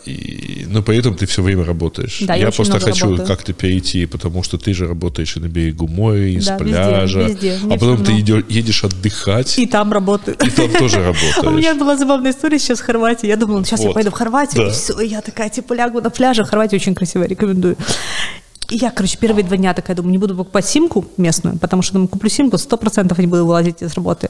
но при этом ты все время работаешь. Да, я просто хочу как-то перейти, потому что ты же работаешь и на берегу моря, и с Везде, пляжа. везде. Мне А потом ты идешь, едешь отдыхать, и, И там работаю. там тоже работаешь. У меня была забавная история сейчас в Хорватии. Я думала, ну, сейчас я Вот. пойду в Хорватию, и все, я такая, типа, лягу на пляже. Хорватия очень красивая, рекомендую. И я, короче, первые два дня такая думаю, не буду покупать симку местную, потому что, думаю, куплю симку, сто процентов не буду вылазить из работы.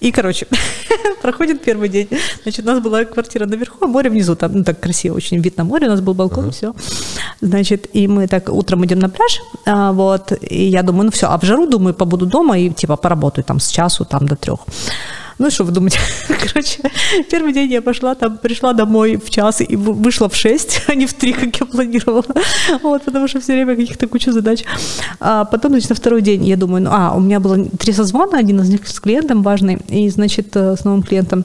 И, короче, проходит первый день. Значит, у нас была квартира наверху, а море внизу. Там, ну, так красиво, очень вид на море, у нас был балкон, все. Значит, и мы так утром идем на пляж, а, вот, и я думаю, ну все, а в жару, думаю, побуду дома и, типа, поработаю там с часу, там, до трех. Ну, что вы думаете? Короче, первый день я пошла, там, пришла домой в час и вы- вышла в 6, а не в 3, как я планировала. Вот, потому что все время каких-то куча задач. А потом, значит, на второй день я думаю, ну, а, у меня было три созвона, один из них с клиентом важный, и, значит, э, с новым клиентом.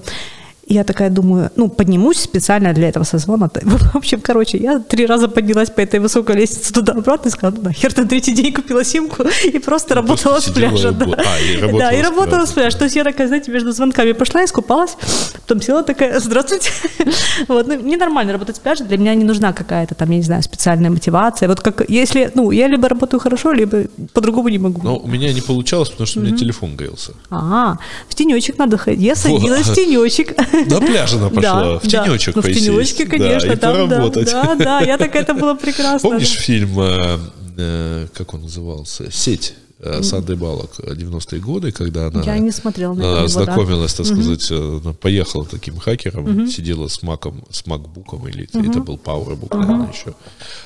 И Я такая думаю, ну, поднимусь специально для этого созвона. В общем, короче, я три раза поднялась по этой высокой лестнице туда-обратно и сказала, ну, нахер, на третий день купила симку и просто работала с сидела пляжа. и бу- да. а, и работала Да, и с работала пляжа. с пляжа. То есть я такая, знаете, между звонками пошла, искупалась, потом села такая, здравствуйте. Вот, ну, мне нормально работать с пляжа, для меня не нужна какая-то там, я не знаю, специальная мотивация. Вот как, если, ну, я либо работаю хорошо, либо по-другому не могу. Но у меня не получалось, потому что у меня телефон грелся. А, в тенечек надо ходить. Я садилась в тенечек. На пляже она пошла, Да, в да. тенечек Ну, в тенечке, конечно, да, и там, да, поработать. да, да, я такая, это было прекрасно. Помнишь да. фильм, э, э, как он назывался, «Сеть»? Э, Санды Балок 90-е годы, когда она, Я не смотрела на она него, да. знакомилась, так сказать, э, она поехала таким хакером, сидела с маком, с макбуком, или это был PowerBook, наверное, еще.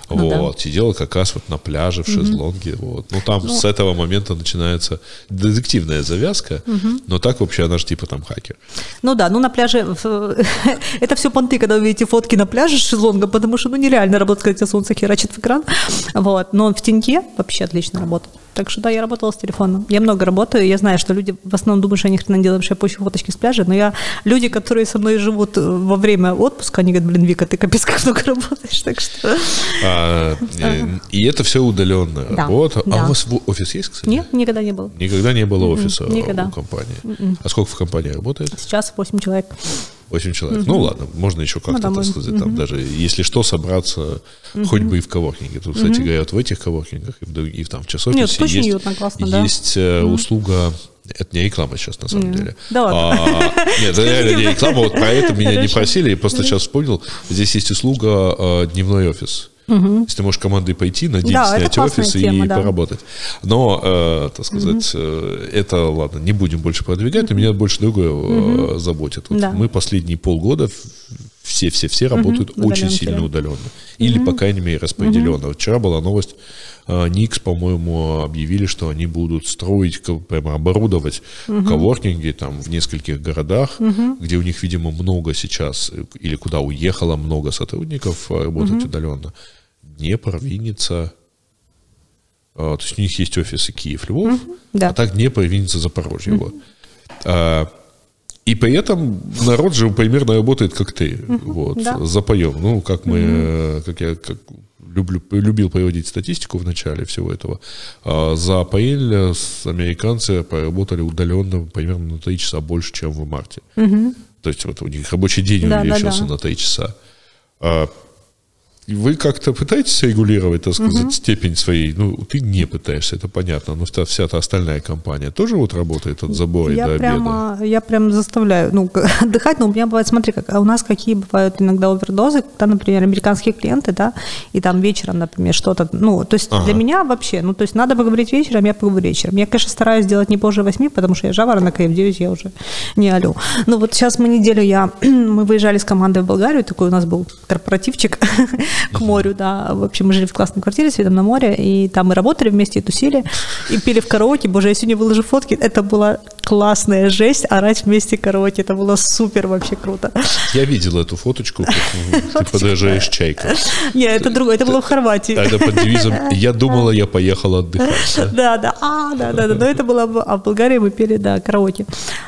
Ну да. вот, сидела как раз вот на пляже в шезлонге. Вот. Ну, там с этого момента начинается детективная завязка, но так вообще она же типа там хакер. Ну да, ну на пляже, это все понты, когда вы видите фотки на пляже с шезлонгом, потому что ну нереально работать, когда солнце херачит в экран. Вот. Но в теньке вообще отлично работает. Так что да, я работала с телефоном. Я много работаю, я знаю, что люди в основном думают, что я ни хрена не делаю, что я пощу фоточки с пляжа, но я, люди, которые со мной живут э, во время отпуска, они говорят, блин, Вика, ты капец как много работаешь, так что... А, э, и это все удаленная Да, работа. А да. у вас офис есть, кстати? Нет, никогда не было. Никогда не было офиса никогда. у компании. А сколько в компании работает? Сейчас 8 человек. 8 человек. Ну ладно, можно еще как-то, да, так сказать, там даже, если что, собраться хоть бы и в коворкинге. Тут, кстати говоря, вот в этих коворкингах и в, и там в часофисе Нет, есть, уютно, классно, да. есть э, услуга это не реклама сейчас, на самом деле. Да ладно. А, нет, это реально не реклама. Вот про это меня не просили. Я просто сейчас вспомнил. Здесь есть услуга э, дневной офис. Если ты можешь командой пойти на день, Да, снять офис тема, и да. поработать. Но, э, так сказать, э, это, ладно, не будем больше продвигать, но меня больше другое э, заботит. Вот Да. Мы последние полгода все-все-все работают очень Удаленки, сильно да. удаленно. Или, по крайней мере, распределенно. Вот Вчера была новость, э, Никс, по-моему, объявили, что они будут строить, прямо оборудовать коворкинги там в нескольких городах, где у них, видимо, много сейчас, или куда уехало много сотрудников работать удаленно. Днепр, Винница, а, то есть у них есть офисы Киев, Львов, да. а так Днепр, Винница, Запорожье. Вот. А, и при этом народ же примерно работает как ты, вот, да. запоем. Ну, как мы, э, как я как люблю, любил приводить статистику в начале всего этого. А, За апрель американцы поработали удаленно примерно на 3 часа больше, чем в марте. То есть вот у них рабочий день Да, да, увеличился да. на 3 часа. А, Вы как-то пытаетесь регулировать, так сказать, степень своей? Ну, ты не пытаешься, это понятно, но вся, вся та остальная компания тоже вот работает от забора Я до обеда? прямо, я прям заставляю, ну, отдыхать, но у меня бывает, смотри, как, а у нас какие бывают иногда овердозы, когда, например, американские клиенты, да, и там вечером, например, что-то, ну, то есть Ага. для меня вообще, ну, то есть надо поговорить вечером, я поговорю вечером. Я, конечно, стараюсь делать не позже восьми, потому что я жаворонок, и в 9 я уже не алю. Ну, вот сейчас мы неделю, я, мы выезжали с командой в Болгарию, такой у нас был корпоративчик к морю, да, в общем, мы жили в классной квартире с видом на море, и там мы работали вместе, и тусили, и пели в караоке, боже, я сегодня выложу фотки, это была классная жесть, орать вместе караоке, это было супер вообще круто. Я видел эту фоточку, как ты подражаешь чайка. Не, это другое, это было в Хорватии. Тогда под девизом «Я думала, я поехала отдыхать». да? Да, а, да, да, да, но это было, а в Болгарии мы пели, да, караоке.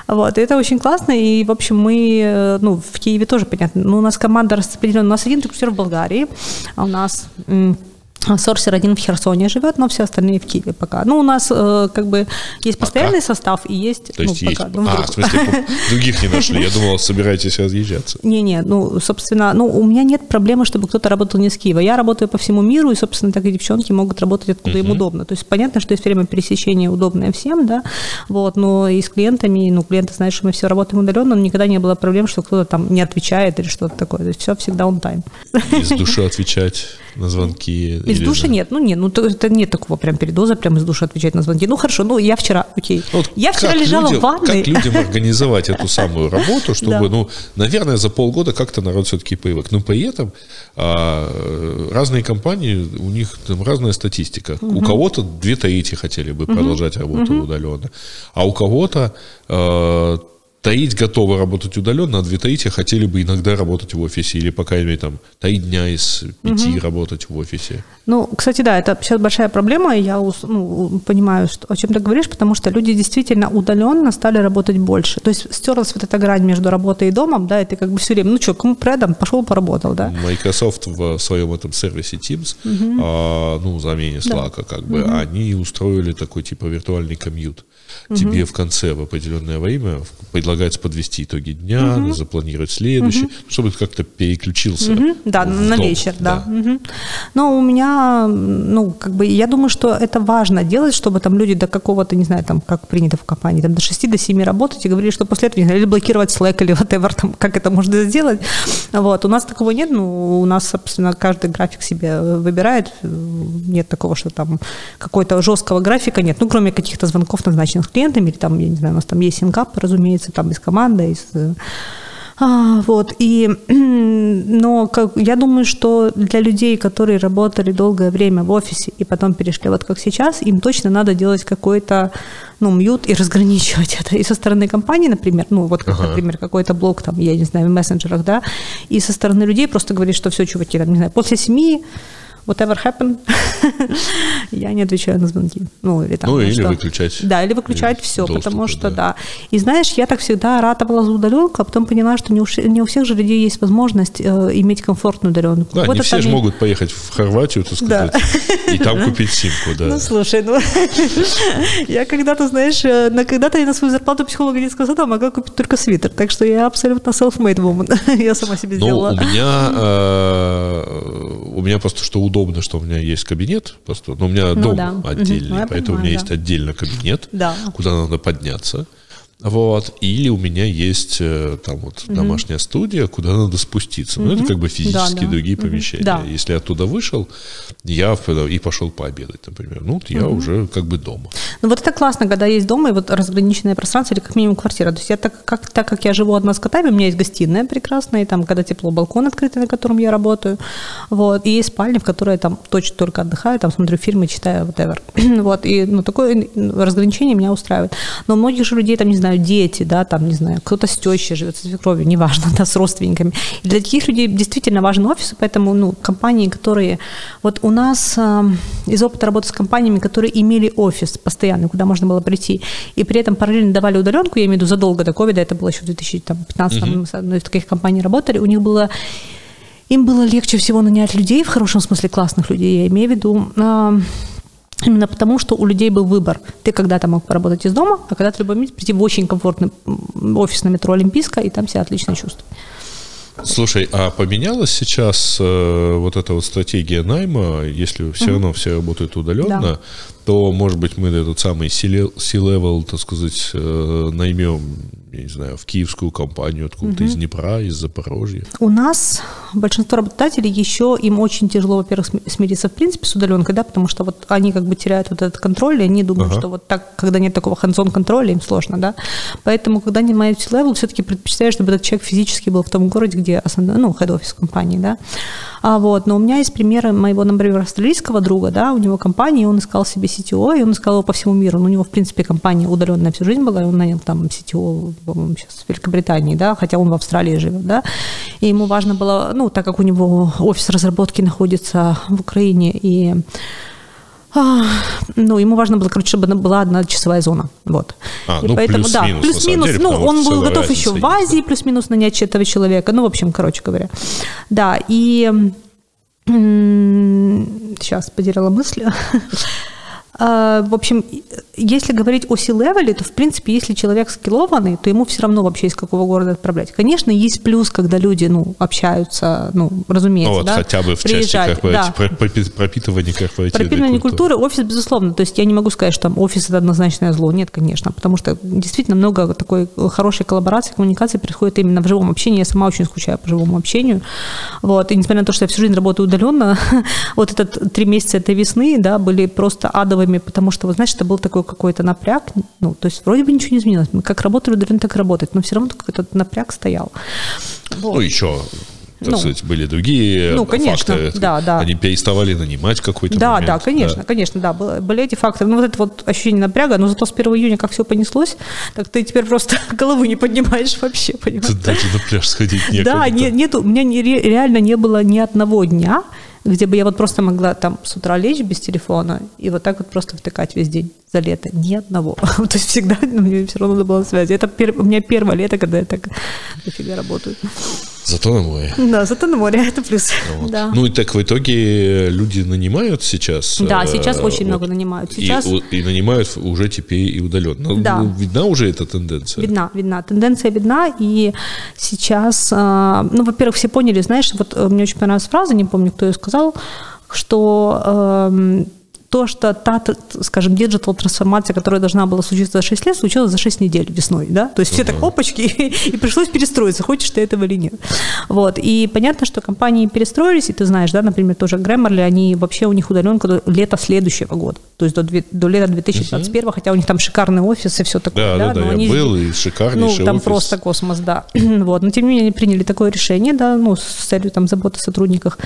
Вот, это очень классно, и, в общем, мы, э, ну, в Киеве тоже, понятно, ну, у нас команда распределена, у нас один рекрутер в Болгарии, а у нас Сорсер один в Херсоне живет, но все остальные в Киеве пока. Ну, у нас э, как бы есть постоянный состав и есть... То есть ну, есть... пока, ну, А, в смысле, других не нашли. Я думал, собираетесь разъезжаться. Не-не, ну, собственно, ну, у меня нет проблемы, чтобы кто-то работал не с Киева. Я работаю по всему миру, и, собственно, так и девчонки могут работать откуда им удобно. То есть понятно, что есть время пересечения удобное всем, да, вот, но и с клиентами, ну, клиенты знают, что мы все работаем удаленно, но никогда не было проблем, что кто-то там не отвечает или что-то такое. То есть все всегда on time. Из души отвечать на звонки. Из или души на- нет, ну нет, ну то- это нет такого прям передоза, прям из души отвечать на звонки. Ну хорошо, ну я вчера, окей, Ну, Вот я вчера лежала людям- в ванной. Как людям организовать эту самую работу, чтобы, Да. ну, наверное, за полгода как-то народ все-таки привык. Но при этом а, разные компании, у них там разная статистика. У кого-то две трети хотели бы продолжать работу удаленно, а у кого-то а, Таить готовы работать удаленно, а две трети хотели бы иногда работать в офисе, или, по крайней мере, там, три дня из пяти работать в офисе. Ну, кстати, да, это сейчас большая проблема, и я ну, понимаю, что, о чем ты говоришь, потому что люди действительно удаленно стали работать больше. То есть стерлась вот эта грань между работой и домом, да, и ты как бы все время, ну что, кому предам, пошел поработал, да. Microsoft в своем этом сервисе Teams, а, ну, замене Slack, как бы, они устроили такой типа виртуальный комьют. Тебе в конце в определенное время предлагается подвести итоги дня, запланировать следующий, чтобы как-то переключился. Да, в на дом. вечер, да. Мгм. Но у меня, ну, как бы, я думаю, что это важно делать, чтобы там люди до какого-то, не знаю, там, как принято в компании, там, до 6 до 7 работать и говорили, что после этого, не знаю, или блокировать Slack, или whatever, там, как это можно сделать. Вот. У нас такого нет, ну, у нас, собственно, каждый график себе выбирает. Нет такого, что там какой-то жесткого графика нет, ну, кроме каких-то звонков, назначенных с клиентами, или там, я не знаю, у нас там есть синкап, разумеется, там из команды, из э, а, вот, и, но как, я думаю, что для людей, которые работали долгое время в офисе и потом перешли вот как сейчас, им точно надо делать какой-то, ну, мьют и разграничивать это. И со стороны компании, например, ну, вот, как, Ага. например, какой-то блог там, я не знаю, в мессенджерах, да, и со стороны людей просто говорить, что все, чуваки, там, не знаю, после семьи whatever happened, я не отвечаю на звонки. Ну, или там, Ну, ну, или что. выключать. Да, или выключать Или все, потому что, да. да. И знаешь, я так всегда ратовала за удаленку, а потом поняла, что не у, не у всех же людей есть возможность э, иметь комфортную удаленку. Да, Вот не все же и- могут поехать в Хорватию, так сказать, и там купить симку, да. Ну, слушай, ну, я когда-то, знаешь, э, на, когда-то я на свою зарплату психолога детского сада могла купить только свитер, так что я абсолютно self-made woman. я сама себе Ну, сделала. у меня, э, у меня просто что удобно, что у меня есть кабинет, просто, но у меня Ну дом да. Отдельный, я поэтому у понимаю, меня да. есть отдельно кабинет, Да. куда надо подняться. Вот. Или у меня есть э, там вот домашняя студия, куда надо спуститься. Ну, это как бы физически Да, да. другие Мгм. помещения. Да. Если я оттуда вышел, я в- и пошел пообедать, например. Ну, вот я уже как бы дома. Ну вот это классно, когда есть дома и вот разграниченное пространство или как минимум квартира. То есть я так как, так как я живу одна с котами, у меня есть гостиная прекрасная, и там, когда тепло, балкон открытый, на котором я работаю. Вот, и есть спальня, в которой я там точно только отдыхаю, там смотрю фильмы, читаю, whatever. вот, и ну, такое разграничение меня устраивает. Но у многих же людей, там, не знаю, дети, да, там, не знаю, кто-то с тещей живет, со свекровью, неважно, да, с родственниками. И для таких людей действительно важен офис, поэтому, ну, компании, которые... Вот у нас э, из опыта работы с компаниями, которые имели офис постоянный, куда можно было прийти, и при этом параллельно давали удаленку, я имею в виду задолго до ковида, это было еще в 2015 мы с одной из таких компаний работали, у них было им было легче всего нанять людей, в хорошем смысле классных людей, я имею в виду, именно потому, что у людей был выбор. Ты когда-то мог поработать из дома, а когда-то в любой момент прийти в очень комфортный офис на метро Олимпийская, и там себя отлично чувствовать. Слушай, а поменялась сейчас э, вот эта вот стратегия найма, если все равно все работают удаленно, Да. То, может быть, мы этот самый C-level, C-level, так сказать, э, наймем, я не знаю, в киевскую компанию откуда-то из Днепра, из Запорожья. У нас большинство работодателей еще им очень тяжело, во-первых, см- смириться в принципе с удаленкой, да, потому что вот они как бы теряют вот этот контроль, и они думают, Ага. что вот так, когда нет такого hands-on контроля, им сложно, да. Поэтому, когда они нанимают level, все-таки предпочитаю, чтобы этот человек физически был в том городе, где основной, ну, head-офис компании, да. А вот, но у меня есть примеры моего, например, австралийского друга, да, у него компания, и он искал себе CTO, и он искал его по всему миру. Но у него, в принципе, компания удаленная всю жизнь была, и он нанял там CTO, по-моему, сейчас в Великобритании, да, хотя он в Австралии живет, да. И ему важно было, ну, так как у него офис разработки находится в Украине, и а, ну, ему важно было, короче, чтобы была одна часовая зона. Вот. А, И ну, плюс-минус, на самом плюс-минус. ну, он был готов еще в есть, да. Азии плюс-минус нанять этого человека. Ну, в общем, короче говоря. Да, и сейчас потеряла мысль. А, В общем, если говорить о C-левеле, то, в принципе, если человек скиллованный, то ему все равно вообще из какого города отправлять. Конечно, есть плюс, когда люди, ну, общаются, ну, разумеется, Ну, вот да, хотя бы в части приезжать, корпорати- да. про- пропи- пропитывания корпоративной Пропитывание культуры. культуры, офис, безусловно. То есть я не могу сказать, что там офис это однозначное зло. Нет, конечно. Потому что действительно много такой хорошей коллаборации, коммуникации происходит именно в живом общении. Я сама очень скучаю по живому общению. Вот. И несмотря на то, что я всю жизнь работаю удаленно, вот этот три месяца этой весны, да, были просто адовыми, потому что, вот знаешь, это был такой какой-то напряг. Ну, то есть вроде бы ничего не изменилось. Мы как работали удаленно, так работать. Но все равно какой-то напряг стоял. Вот. Ну, еще, так Ну. сказать, были другие Ну, конечно, факторы. да, да. Они переставали нанимать какой-то Да, момент. да, конечно, конечно, да, были эти факторы. Ну, вот это вот ощущение напряга, но зато с 1 июня как все понеслось, так ты теперь просто головы не поднимаешь вообще, понимаешь? Тут даже на пляж сходить некуда. Да, не, нету, у меня не, ре- реально не было ни одного дня, где бы я вот просто могла там с утра лечь без телефона и вот так вот просто втыкать весь день за лето. Ни одного. То есть всегда ну, мне все равно надо было связи. Это пер- у меня первое лето, когда я так дофига работаю. Зато на море. Да, зато на море, это плюс. Вот. Да. Ну и так в итоге люди нанимают сейчас. Да, э, сейчас очень вот, много нанимают. и Сейчас у- И, нанимают уже теперь и удаленно. Да. Ну, видна уже эта тенденция? видна, видна. Тенденция видна, и сейчас, а, ну, во-первых, все поняли, знаешь, вот э, мне очень понравилась фраза, не помню, кто ее сказал, что эм, то, что та, скажем, digital трансформация, которая должна была случиться за 6 лет, случилась за 6 недель весной, да? То есть все так опачки, и пришлось перестроиться, хочешь ты этого или нет. Вот, и понятно, что компании перестроились, и ты знаешь, да, например, тоже Grammarly, они вообще, у них удаленка до лета следующего года, то есть до, до лета 2021, хотя у них там шикарный офис и все такое, Да, да, да, но я они был, и шикарнейший ну, там офис. просто космос, да. вот. Но тем не менее они приняли такое решение, да, ну, с целью там заботы о сотрудниках.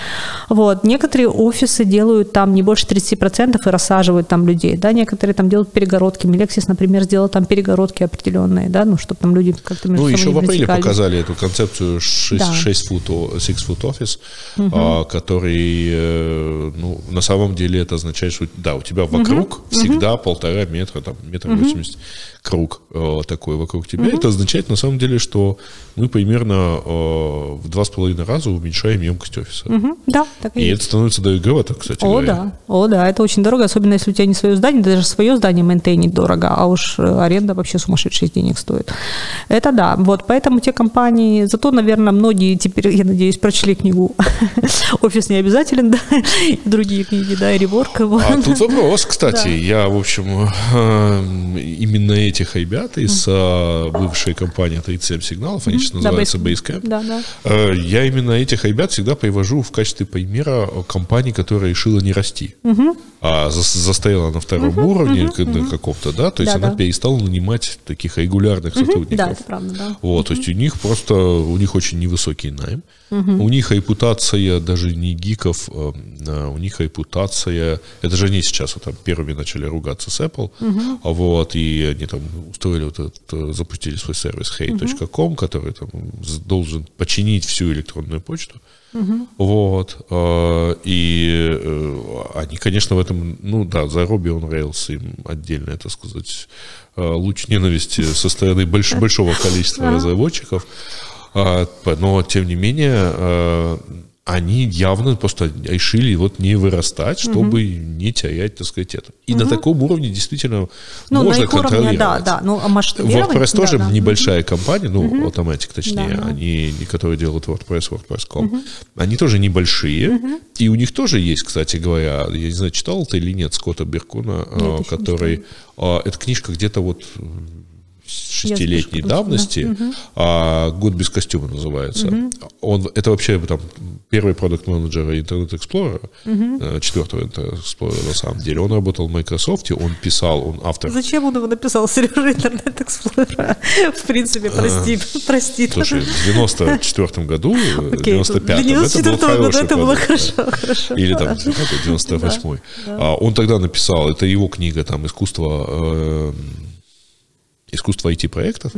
Вот. Некоторые офисы делают там не больше 30% и рассаживают там людей, да, некоторые там делают перегородки. Мелексис, например, сделал там перегородки определенные, да, ну, чтобы там люди как-то между Ну, еще в апреле пересекались. показали эту концепцию 6, Да. 6 foot, six foot office, а, который, э, ну, на самом деле это означает, что, да, у тебя вокруг всегда полтора метра, там, метр восемьдесят круг э, такой вокруг тебя. Это означает, на самом деле, что мы примерно э, в два с половиной раза уменьшаем емкость офиса. Мгм. Да, так и, И есть. это становится дороговато, кстати О, говоря. да, о, да, это очень дорого, особенно если у тебя не свое здание, даже свое здание мейнтейнить дорого, а уж э, аренда вообще сумасшедших денег стоит. Это да, вот, поэтому те компании, зато, наверное, многие теперь, я надеюсь, прочли книгу «Офис не обязателен», да, другие книги, да, и «Реворк». А тут вопрос, кстати. Я, в общем, э, именно этих ребят из э, бывшей компании 37 сигналов, они сейчас Да, называются Base- Basecamp. Да, да. Э, Я именно этих ребят всегда привожу в качестве примера компании, которая решила не расти, а зас- застояла на втором уровне на каком-то, да, то есть Да, она да. перестала нанимать таких регулярных сотрудников. Да, это правда, да. Вот, то есть у них просто, у них очень невысокий найм, у них репутация даже не гиков, э, а у них репутация, это же они сейчас вот, там, первыми начали ругаться с Apple, а вот, и они там устроили вот этот, э, запустили свой сервис hey.com, который там должен починить всю электронную почту, вот, э, и э, они, конечно, в этом, ну да, за Ruby on Rails им отдельно, это сказать, э, луч ненависти со стороны больш- большого количества разработчиков, А, но тем не менее э, они явно просто решили вот не вырастать, чтобы не терять, так сказать, это. И на таком уровне действительно Ну, можно на их уровне, контролировать. да, да, ну, а. WordPress тоже да, да. небольшая компания, ну, Automatic точнее, Да, да. они, которые делают WordPress, WordPress.com, они тоже небольшие, и у них тоже есть, кстати говоря, я не знаю, читал ты или нет Скотта Беркуна, э, еще не который, э, эта книжка где-то вот шестилетней давности, а «Год без костюма» называется. Он, это вообще там первый продукт менеджера Internet Explorer, э, четвертого Internet Explorer на самом деле. Он работал в Microsoft, он писал, он автор Зачем он его написал, Сережа, интернет эксплорера? В принципе, прости, прости. Слушай, в 94 году, э, Окей, 95-м, для это был 94 года хороший это было хорошо, да. хорошо. Или там какой-то 98-й. А, Он тогда написал, это его книга, там, искусство э, искусство IT-проектов,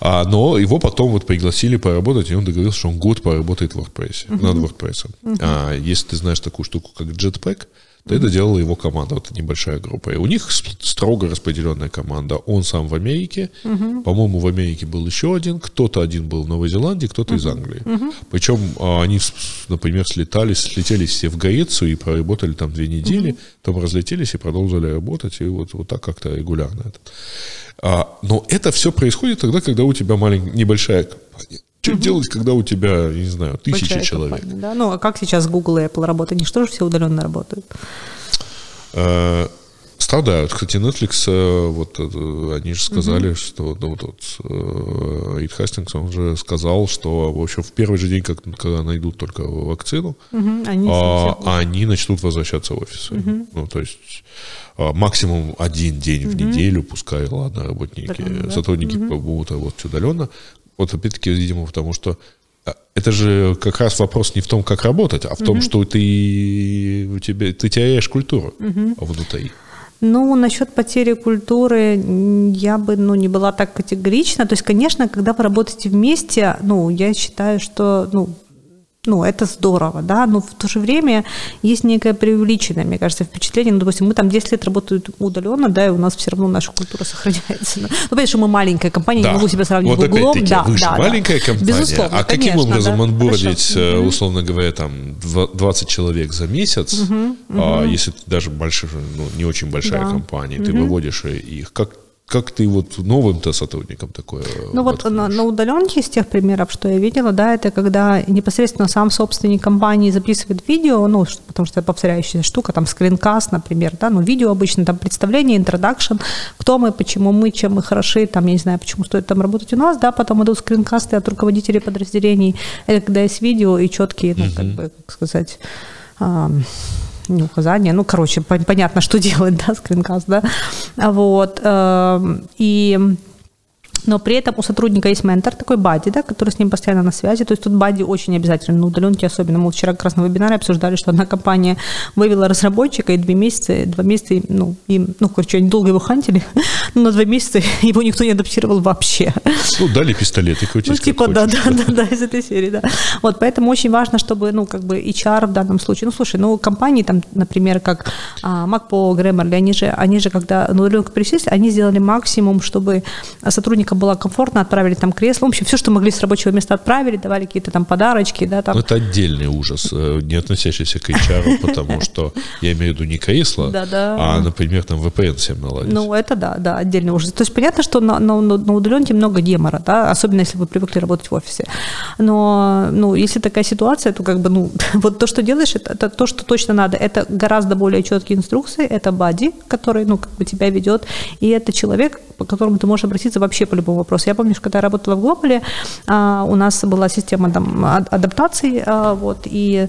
а, но его потом вот пригласили поработать, и он договорился, что он год поработает в WordPress, над WordPress. А если ты знаешь такую штуку, как Jetpack, это делала его команда, вот небольшая группа. И у них строго распределенная команда. Он сам в Америке, по-моему, в Америке был еще один, кто-то один был в Новой Зеландии, кто-то из Англии. Причем а, они, например, слетали, слетелись все в Грецию и проработали там две недели, потом разлетелись и продолжили работать, и вот, вот так как-то регулярно. Это. А, но это все происходит тогда, когда у тебя маленькая, небольшая компания. Что делать, когда у тебя, не знаю, тысячи Большая человек? компания, да. Ну, а как сейчас Google и Apple работают? Они что же все удаленно работают? Э, Страдают. Кстати, Netflix, э, вот э, они же сказали, что ну, вот, вот, Рид Хастингс, он же сказал, что, в общем, в первый же день, как, когда найдут только вакцину, Мгм, Они а, они начнут возвращаться в офисы. Ну, то есть а, максимум один день в неделю, пускай, ладно, работники, да. сотрудники будут работать удаленно. Вот опять-таки, видимо, потому что а, это же как раз вопрос не в том, как работать, а в том, что ты, у тебя, ты теряешь культуру внутри. Ну, насчет потери культуры я бы ну, не была так категорична. То есть, конечно, когда вы работаете вместе, ну, я считаю, что ну, ну, это здорово, да, но в то же время есть некое преувеличенное, мне кажется, впечатление, ну, допустим, мы там 10 лет работаем удаленно, да, и у нас все равно наша культура сохраняется. Ну, понятно, что мы маленькая компания, да. не могу себя сравнить вот в углом. Да, вы да, маленькая да. компания, Безусловно, а каким конечно, образом да? онбордить, Хорошо. Э, условно говоря, там 20 человек за месяц, угу, а, угу. если ты даже большой, ну, не очень большая да. компания, ты угу. выводишь их, как как ты вот новым-то сотрудникам такое? Ну вот на, на удаленке из тех примеров, что я видела, да, это когда непосредственно сам собственник компании записывает видео, ну, потому что это повторяющая штука, там скринкаст, например, да, ну, видео обычно, там представление, интродакшн, кто мы, почему мы, чем мы хороши, там, я не знаю, почему стоит там работать у нас, да, потом идут скринкасты от руководителей подразделений, это когда есть видео и четкие, ну, как бы, как сказать, не указания, ну, короче, понятно, что делать, да, скринкаст, да, вот, эм, и но при этом у сотрудника есть ментор, такой бади, да, который с ним постоянно на связи. То есть тут бади очень обязательно на удаленке особенно. Мы вчера как раз на вебинаре обсуждали, что одна компания вывела разработчика, и два месяца, два месяца, ну, им, ну, короче, они долго его хантили, но на два месяца его никто не адаптировал вообще. Ну, дали пистолет и крутись Ну, типа, да, да, да, да, из этой серии, да. Вот, поэтому очень важно, чтобы, ну, как бы HR в данном случае, ну, слушай, ну, компании там, например, как а, MacPo, Grammarly, они же, они же, когда на удаленку пересесть, они сделали максимум, чтобы сотрудникам было комфортно, отправили там кресло. В общем, все, что могли с рабочего места отправили, давали какие-то там подарочки. Да, там. Ну, это отдельный ужас, э, не относящийся к HR, потому что я имею в виду не кресло, а, например, там VPN всем наладить. Ну, это да, да, отдельный ужас. То есть понятно, что на, на, на удаленке много гемора, да, особенно если вы привыкли работать в офисе. Но, ну, если такая ситуация, то как бы, ну, вот то, что делаешь, это, это то, что точно надо. Это гораздо более четкие инструкции, это бади, который, ну, как бы тебя ведет, и это человек, по которому ты можешь обратиться вообще по любому вопросу. Я помню, что когда я работала в Глобале, а, у нас была система там, адаптации, а, вот, и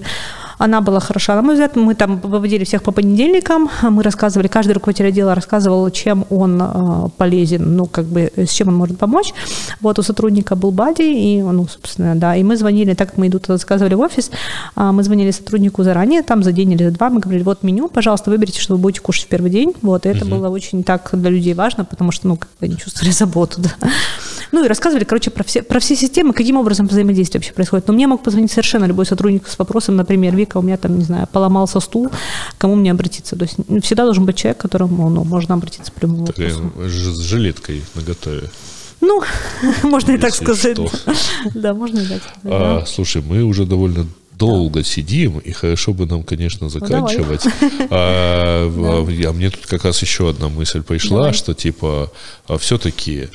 она была хороша, на мой взгляд. Мы там выводили всех по понедельникам, мы рассказывали, каждый руководитель отдела рассказывал, чем он э, полезен, ну, как бы, с чем он может помочь. Вот у сотрудника был бади, и, ну, собственно, да, и мы звонили, так как мы иду туда заказывали в офис, а, мы звонили сотруднику заранее, там за день или за два, мы говорили, вот меню, пожалуйста, выберите, что вы будете кушать в первый день. Вот, и это угу. было очень так для людей важно, потому что, ну, как бы они чувствовали заботу, да. Ну, и рассказывали, короче, про все, про все системы, каким образом взаимодействие вообще происходит. Но мне мог позвонить совершенно любой сотрудник с вопросом, например, Вика, у меня там, не знаю, поломался стул, кому мне обратиться? То есть всегда должен быть человек, к которому ну, можно обратиться по любому вопросу. С жилеткой на готове. Ну, можно и так сказать. Да, можно и так сказать. А, слушай, мы уже довольно долго сидим, и хорошо бы нам, конечно, ну, заканчивать. а, а мне тут как раз еще одна мысль пришла, что типа а все-таки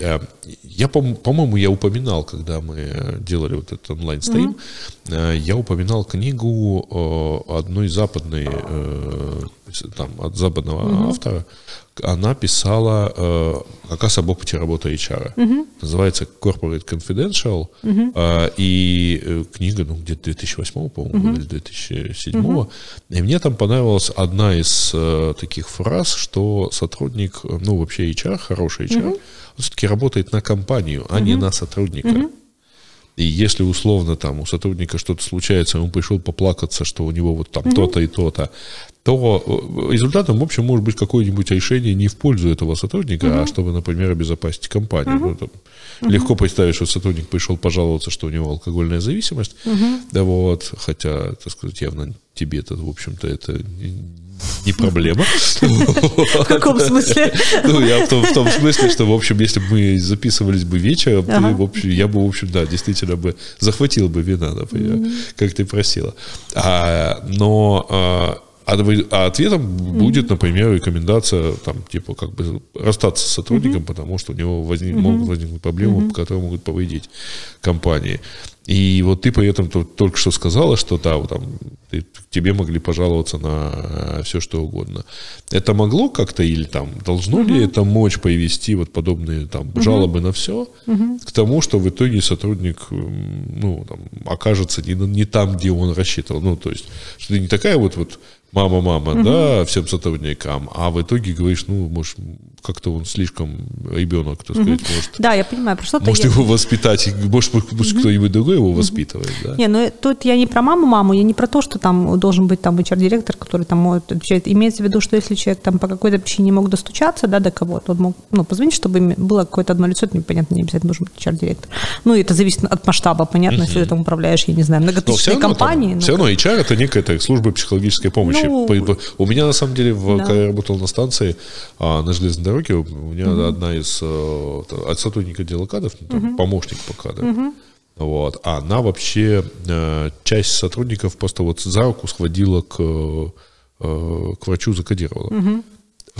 я, по-моему, я упоминал, когда мы делали вот этот онлайн-стрим, mm-hmm. я упоминал книгу одной западной, э, там, от западного mm-hmm. автора. Она писала как раз об опыте работы HR. Mm-hmm. Называется Corporate Confidential. Mm-hmm. И книга, ну, где-то 2008, по-моему, mm-hmm. или 2007. Mm-hmm. И мне там понравилась одна из таких фраз, что сотрудник, ну, вообще HR, хороший HR, mm-hmm все-таки работает на компанию, а угу. не на сотрудника. Угу. И если условно там у сотрудника что-то случается, он пришел поплакаться, что у него вот там угу. то-то и то-то, то э, результатом, в общем, может быть какое-нибудь решение не в пользу этого сотрудника, угу. а чтобы, например, обезопасить компанию. Угу. Ну, там, угу. Легко представить, что сотрудник пришел пожаловаться, что у него алкогольная зависимость, угу. да вот, хотя, так сказать, явно тебе-то, в общем-то, это не проблема. В каком смысле? Ну, я в том, в том смысле, что, в общем, если бы мы записывались бы вечером, ага. в общем, я бы, в общем, да, действительно бы захватил бы вина, например, mm-hmm. как ты просила. А, но а, а ответом mm-hmm. будет, например, рекомендация, там, типа, как бы расстаться с сотрудником, mm-hmm. потому что у него возник, mm-hmm. могут возникнуть проблемы, mm-hmm. которые могут повредить компании. И вот ты при этом только что сказала, что да, вот там ты, тебе могли пожаловаться на все что угодно. Это могло как-то или там должно угу. ли это мочь привести вот подобные там угу. жалобы на все угу. к тому, что в итоге сотрудник ну там окажется не, не там, где он рассчитывал. Ну то есть что ты не такая вот вот мама, мама, угу. да, всем сотрудникам, а в итоге говоришь, ну, может, как-то он слишком ребенок, так сказать, угу. может. Да, я понимаю, про что Может, его воспитать, может, может угу. кто-нибудь другой его воспитывает, да? Не, ну тут я не про маму, маму, я не про то, что там должен быть там HR-директор, который там может отвечать. Имеется в виду, что если человек там по какой-то причине не мог достучаться, да, до кого-то, он мог, ну, позвонить, чтобы было какое-то одно лицо, это непонятно, не обязательно должен быть HR-директор. Ну, это зависит от масштаба, понятно, угу. если ты там управляешь, я не знаю, многотысячной компанией. Там, ну, все равно HR это некая так, служба психологической помощи. Ну, у меня, на самом деле, в, да. когда я работал на станции а, на железной дороге, у меня угу. одна из э, от сотрудника отдела кадров, ну, там, угу. помощник по кадрам, угу. вот, а она вообще, э, часть сотрудников просто вот за руку схватила к, э, к врачу закодировала. Угу.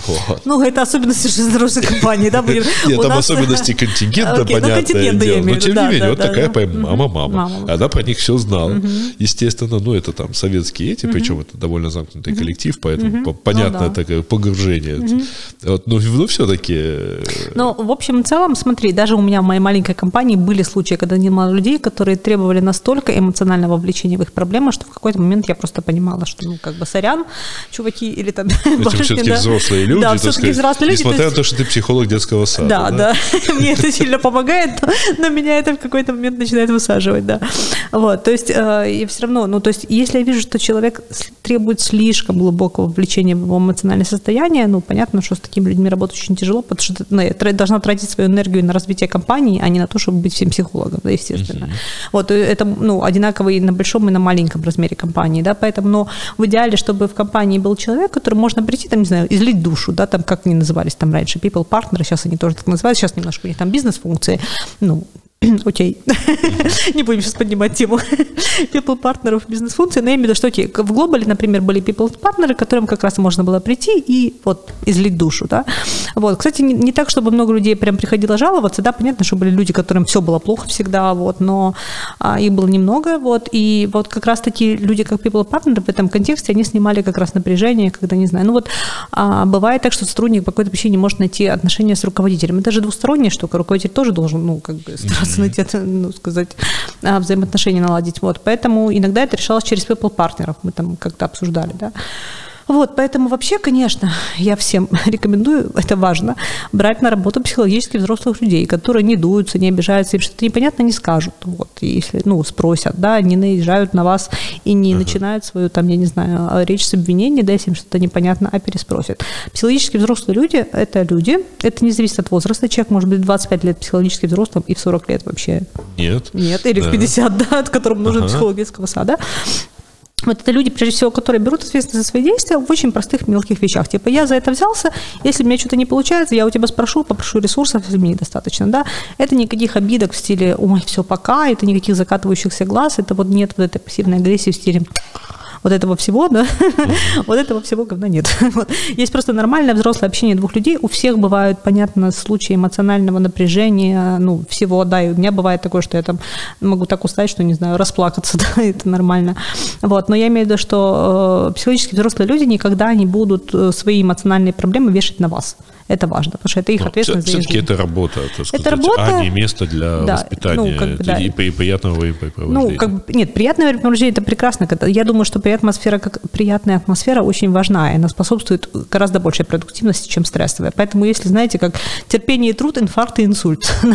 Вот. Ну, это особенности железнодорожной компании, да? Будем... Нет, там особенности контингента, okay, понятное ну, дело. Но тем да, не менее, да, вот да, такая да. мама-мама. Она про них все знала. Естественно, ну, это там советские эти, причем это довольно замкнутый коллектив, поэтому понятное ну, да. такое погружение. Но, ну, все-таки... Э, ну, в общем, в целом, смотри, даже у меня в моей маленькой компании были случаи, когда немало людей, которые требовали настолько эмоционального вовлечения в их проблемы, что в какой-то момент я просто понимала, что, ну, как бы, сорян, чуваки, или там... Эти все-таки взрослые люди, да, все-таки взрослые люди. Несмотря на то, что ты психолог детского сада. Да, да. Мне это сильно помогает, но меня это в какой-то момент начинает высаживать, да. Вот, то есть э, я все равно, ну, то есть если я вижу, что человек требует слишком глубокого вовлечения в его эмоциональное состояние, ну, понятно, что с такими людьми работать очень тяжело, потому что ну, я должна тратить свою энергию на развитие компании, а не на то, чтобы быть всем психологом, да, естественно. Вот, это, ну, одинаково и на большом, и на маленьком размере компании, да, поэтому, но в идеале, чтобы в компании был человек, который можно прийти, там, не знаю, излить душу, да, там, как они назывались там раньше, people partner, сейчас они тоже так называют, сейчас немножко у них там бизнес-функции, ну, Окей, не будем сейчас поднимать тему people партнеров бизнес-функции, но я имею в виду, что окей, в глобале, например, были people партнеры, к которым как раз можно было прийти и вот излить душу, да. Вот, кстати, не, не так, чтобы много людей прям приходило жаловаться, да, понятно, что были люди, которым все было плохо всегда, вот, но а, их было немного, вот, и вот как раз такие люди, как people партнеры в этом контексте, они снимали как раз напряжение, когда, не знаю, ну вот, а, бывает так, что сотрудник по какой-то причине не может найти отношения с руководителем, это же двусторонняя штука, руководитель тоже должен, ну, как бы стараться найти, ну, сказать, а, взаимоотношения наладить. Вот. Поэтому иногда это решалось через people партнеров, мы там как-то обсуждали, да. Вот, поэтому вообще, конечно, я всем рекомендую, это важно, брать на работу психологически взрослых людей, которые не дуются, не обижаются, им что-то непонятно не скажут. Вот, если, ну, спросят, да, не наезжают на вас и не uh-huh. начинают свою, там, я не знаю, речь с обвинений, да, если им что-то непонятно, а переспросят. Психологически взрослые люди – это люди, это не зависит от возраста. Человек может быть 25 лет психологически взрослым и в 40 лет вообще. Нет. Нет, или да. в 50, да, от которым нужен uh-huh. психолог детского сада. Вот это люди, прежде всего, которые берут ответственность за свои действия в очень простых мелких вещах. Типа, я за это взялся, если у меня что-то не получается, я у тебя спрошу, попрошу ресурсов, если мне недостаточно, да. Это никаких обидок в стиле, ой, все, пока, это никаких закатывающихся глаз, это вот нет вот этой пассивной агрессии в стиле, вот этого всего, да, вот этого всего говна нет. Есть просто нормальное взрослое общение двух людей. У всех бывают, понятно, случаи эмоционального напряжения, ну, всего, да, и у меня бывает такое, что я там могу так устать, что, не знаю, расплакаться, да, это нормально. Вот, но я имею в виду, что э, психологически взрослые люди никогда не будут э, свои эмоциональные проблемы вешать на вас. Это важно, потому что это их ответственность за Все-таки это работа, так сказать, это работа, а не место для да, воспитания ну, как бы, да. и, и приятного времяпрепровождения. Ну, как бы, нет, приятное времяпрепровождение – это прекрасно. Я думаю, что приятная атмосфера, как приятная атмосфера очень важна, и она способствует гораздо большей продуктивности, чем стрессовая. Поэтому, если, знаете, как терпение и труд, инфаркт и инсульт.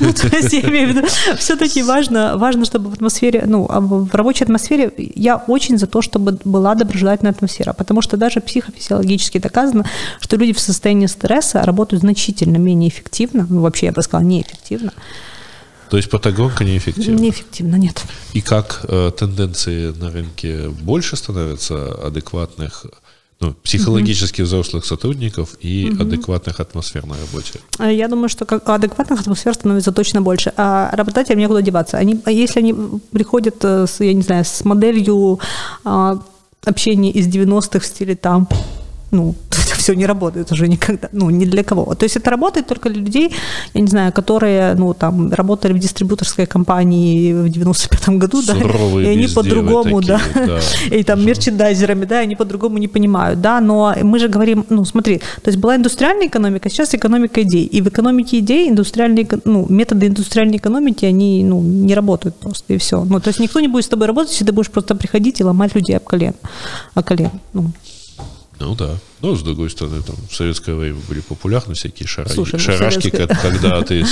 Ну, то есть, я имею в виду, все-таки важно, важно, чтобы в атмосфере, ну, а в рабочей атмосфере я очень за то, чтобы была доброжелательная атмосфера, потому что даже психофизиологически доказано, что люди в состоянии стресса стресса работают значительно менее эффективно, ну, вообще, я бы сказала, неэффективно. То есть патагонка неэффективна? Неэффективно, нет. И как э, тенденции на рынке больше становятся адекватных ну, психологически угу. взрослых сотрудников и угу. адекватных атмосфер на работе? Э, я думаю, что как адекватных атмосфер становится точно больше. А работодателям некуда деваться. Они, если они приходят э, с, я не знаю, с моделью а, общения из 90-х в стиле там, ну, все не работает уже никогда, ну, ни для кого. То есть это работает только для людей, я не знаю, которые, ну, там, работали в дистрибьюторской компании в 95-м году, да, и они по-другому, да, да, и там мерчендайзерами, да, они по-другому не понимают, да, но мы же говорим, ну, смотри, то есть была индустриальная экономика, сейчас экономика идей, и в экономике идей индустриальные, ну, методы индустриальной экономики, они, ну, не работают просто, и все. Ну, то есть никто не будет с тобой работать, если ты будешь просто приходить и ломать людей об колен, о колен, ну. Ну да. Но, с другой стороны, там в советское время были популярны всякие шараги, Слушай, ну, шарашки, советское... когда ты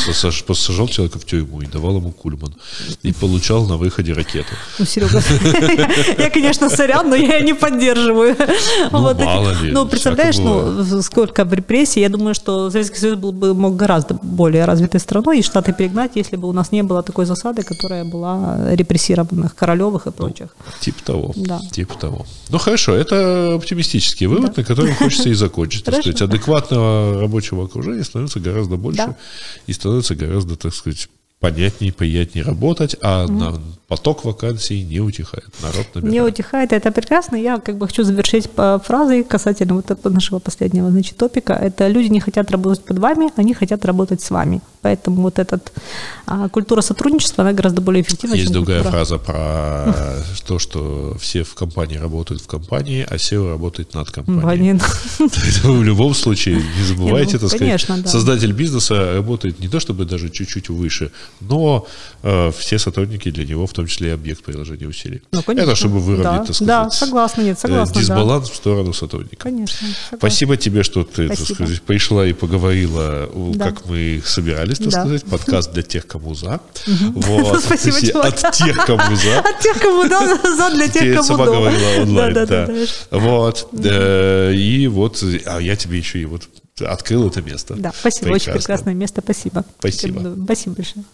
посажал человека в тюрьму и давал ему кульман, и получал на выходе ракету. Ну, Серега, я, конечно, сорян, но я не поддерживаю. Ну. Ну, представляешь, ну, сколько репрессий. Я думаю, что Советский Союз был бы мог гораздо более развитой страной, и Штаты перегнать, если бы у нас не было такой засады, которая была репрессированных Королевых и прочих. Типа того. Да. Типа того. Ну, хорошо, это оптимистический вывод, на котором хочется и закончить. Так сказать, адекватного рабочего окружения становится гораздо больше и становится гораздо, так сказать, понятнее, приятнее работать, а mm. на поток вакансий не утихает, народ набирает. Не утихает, это прекрасно. Я как бы хочу завершить фразой касательно вот нашего последнего, значит, топика. Это люди не хотят работать под вами, они хотят работать с вами. Поэтому вот эта а, культура сотрудничества, она гораздо более эффективна, Есть другая культура. фраза про то, что все в компании работают в компании, а SEO работает над компанией. В любом случае, не забывайте, ну, так сказать, создатель бизнеса работает не то, чтобы даже чуть-чуть выше, но э, все сотрудники для него, в том числе и объект приложения усилий. Ну, Это чтобы выровнять, да, так сказать, да, согласна, нет, согласна, дисбаланс да. в сторону сотрудника. Конечно. Согласна. Спасибо тебе, что ты, так сказать, пришла и поговорила, да. как мы собирались, так да. сказать, подкаст для тех, кому за. Вот. Спасибо, От тех, кому за. От тех, кому да, за для тех, кому сама говорила онлайн, да. Вот. Э, и вот, а я тебе еще и вот открыл это место. Да, спасибо, Прекрасно. очень прекрасное место, спасибо. Спасибо. Спасибо большое.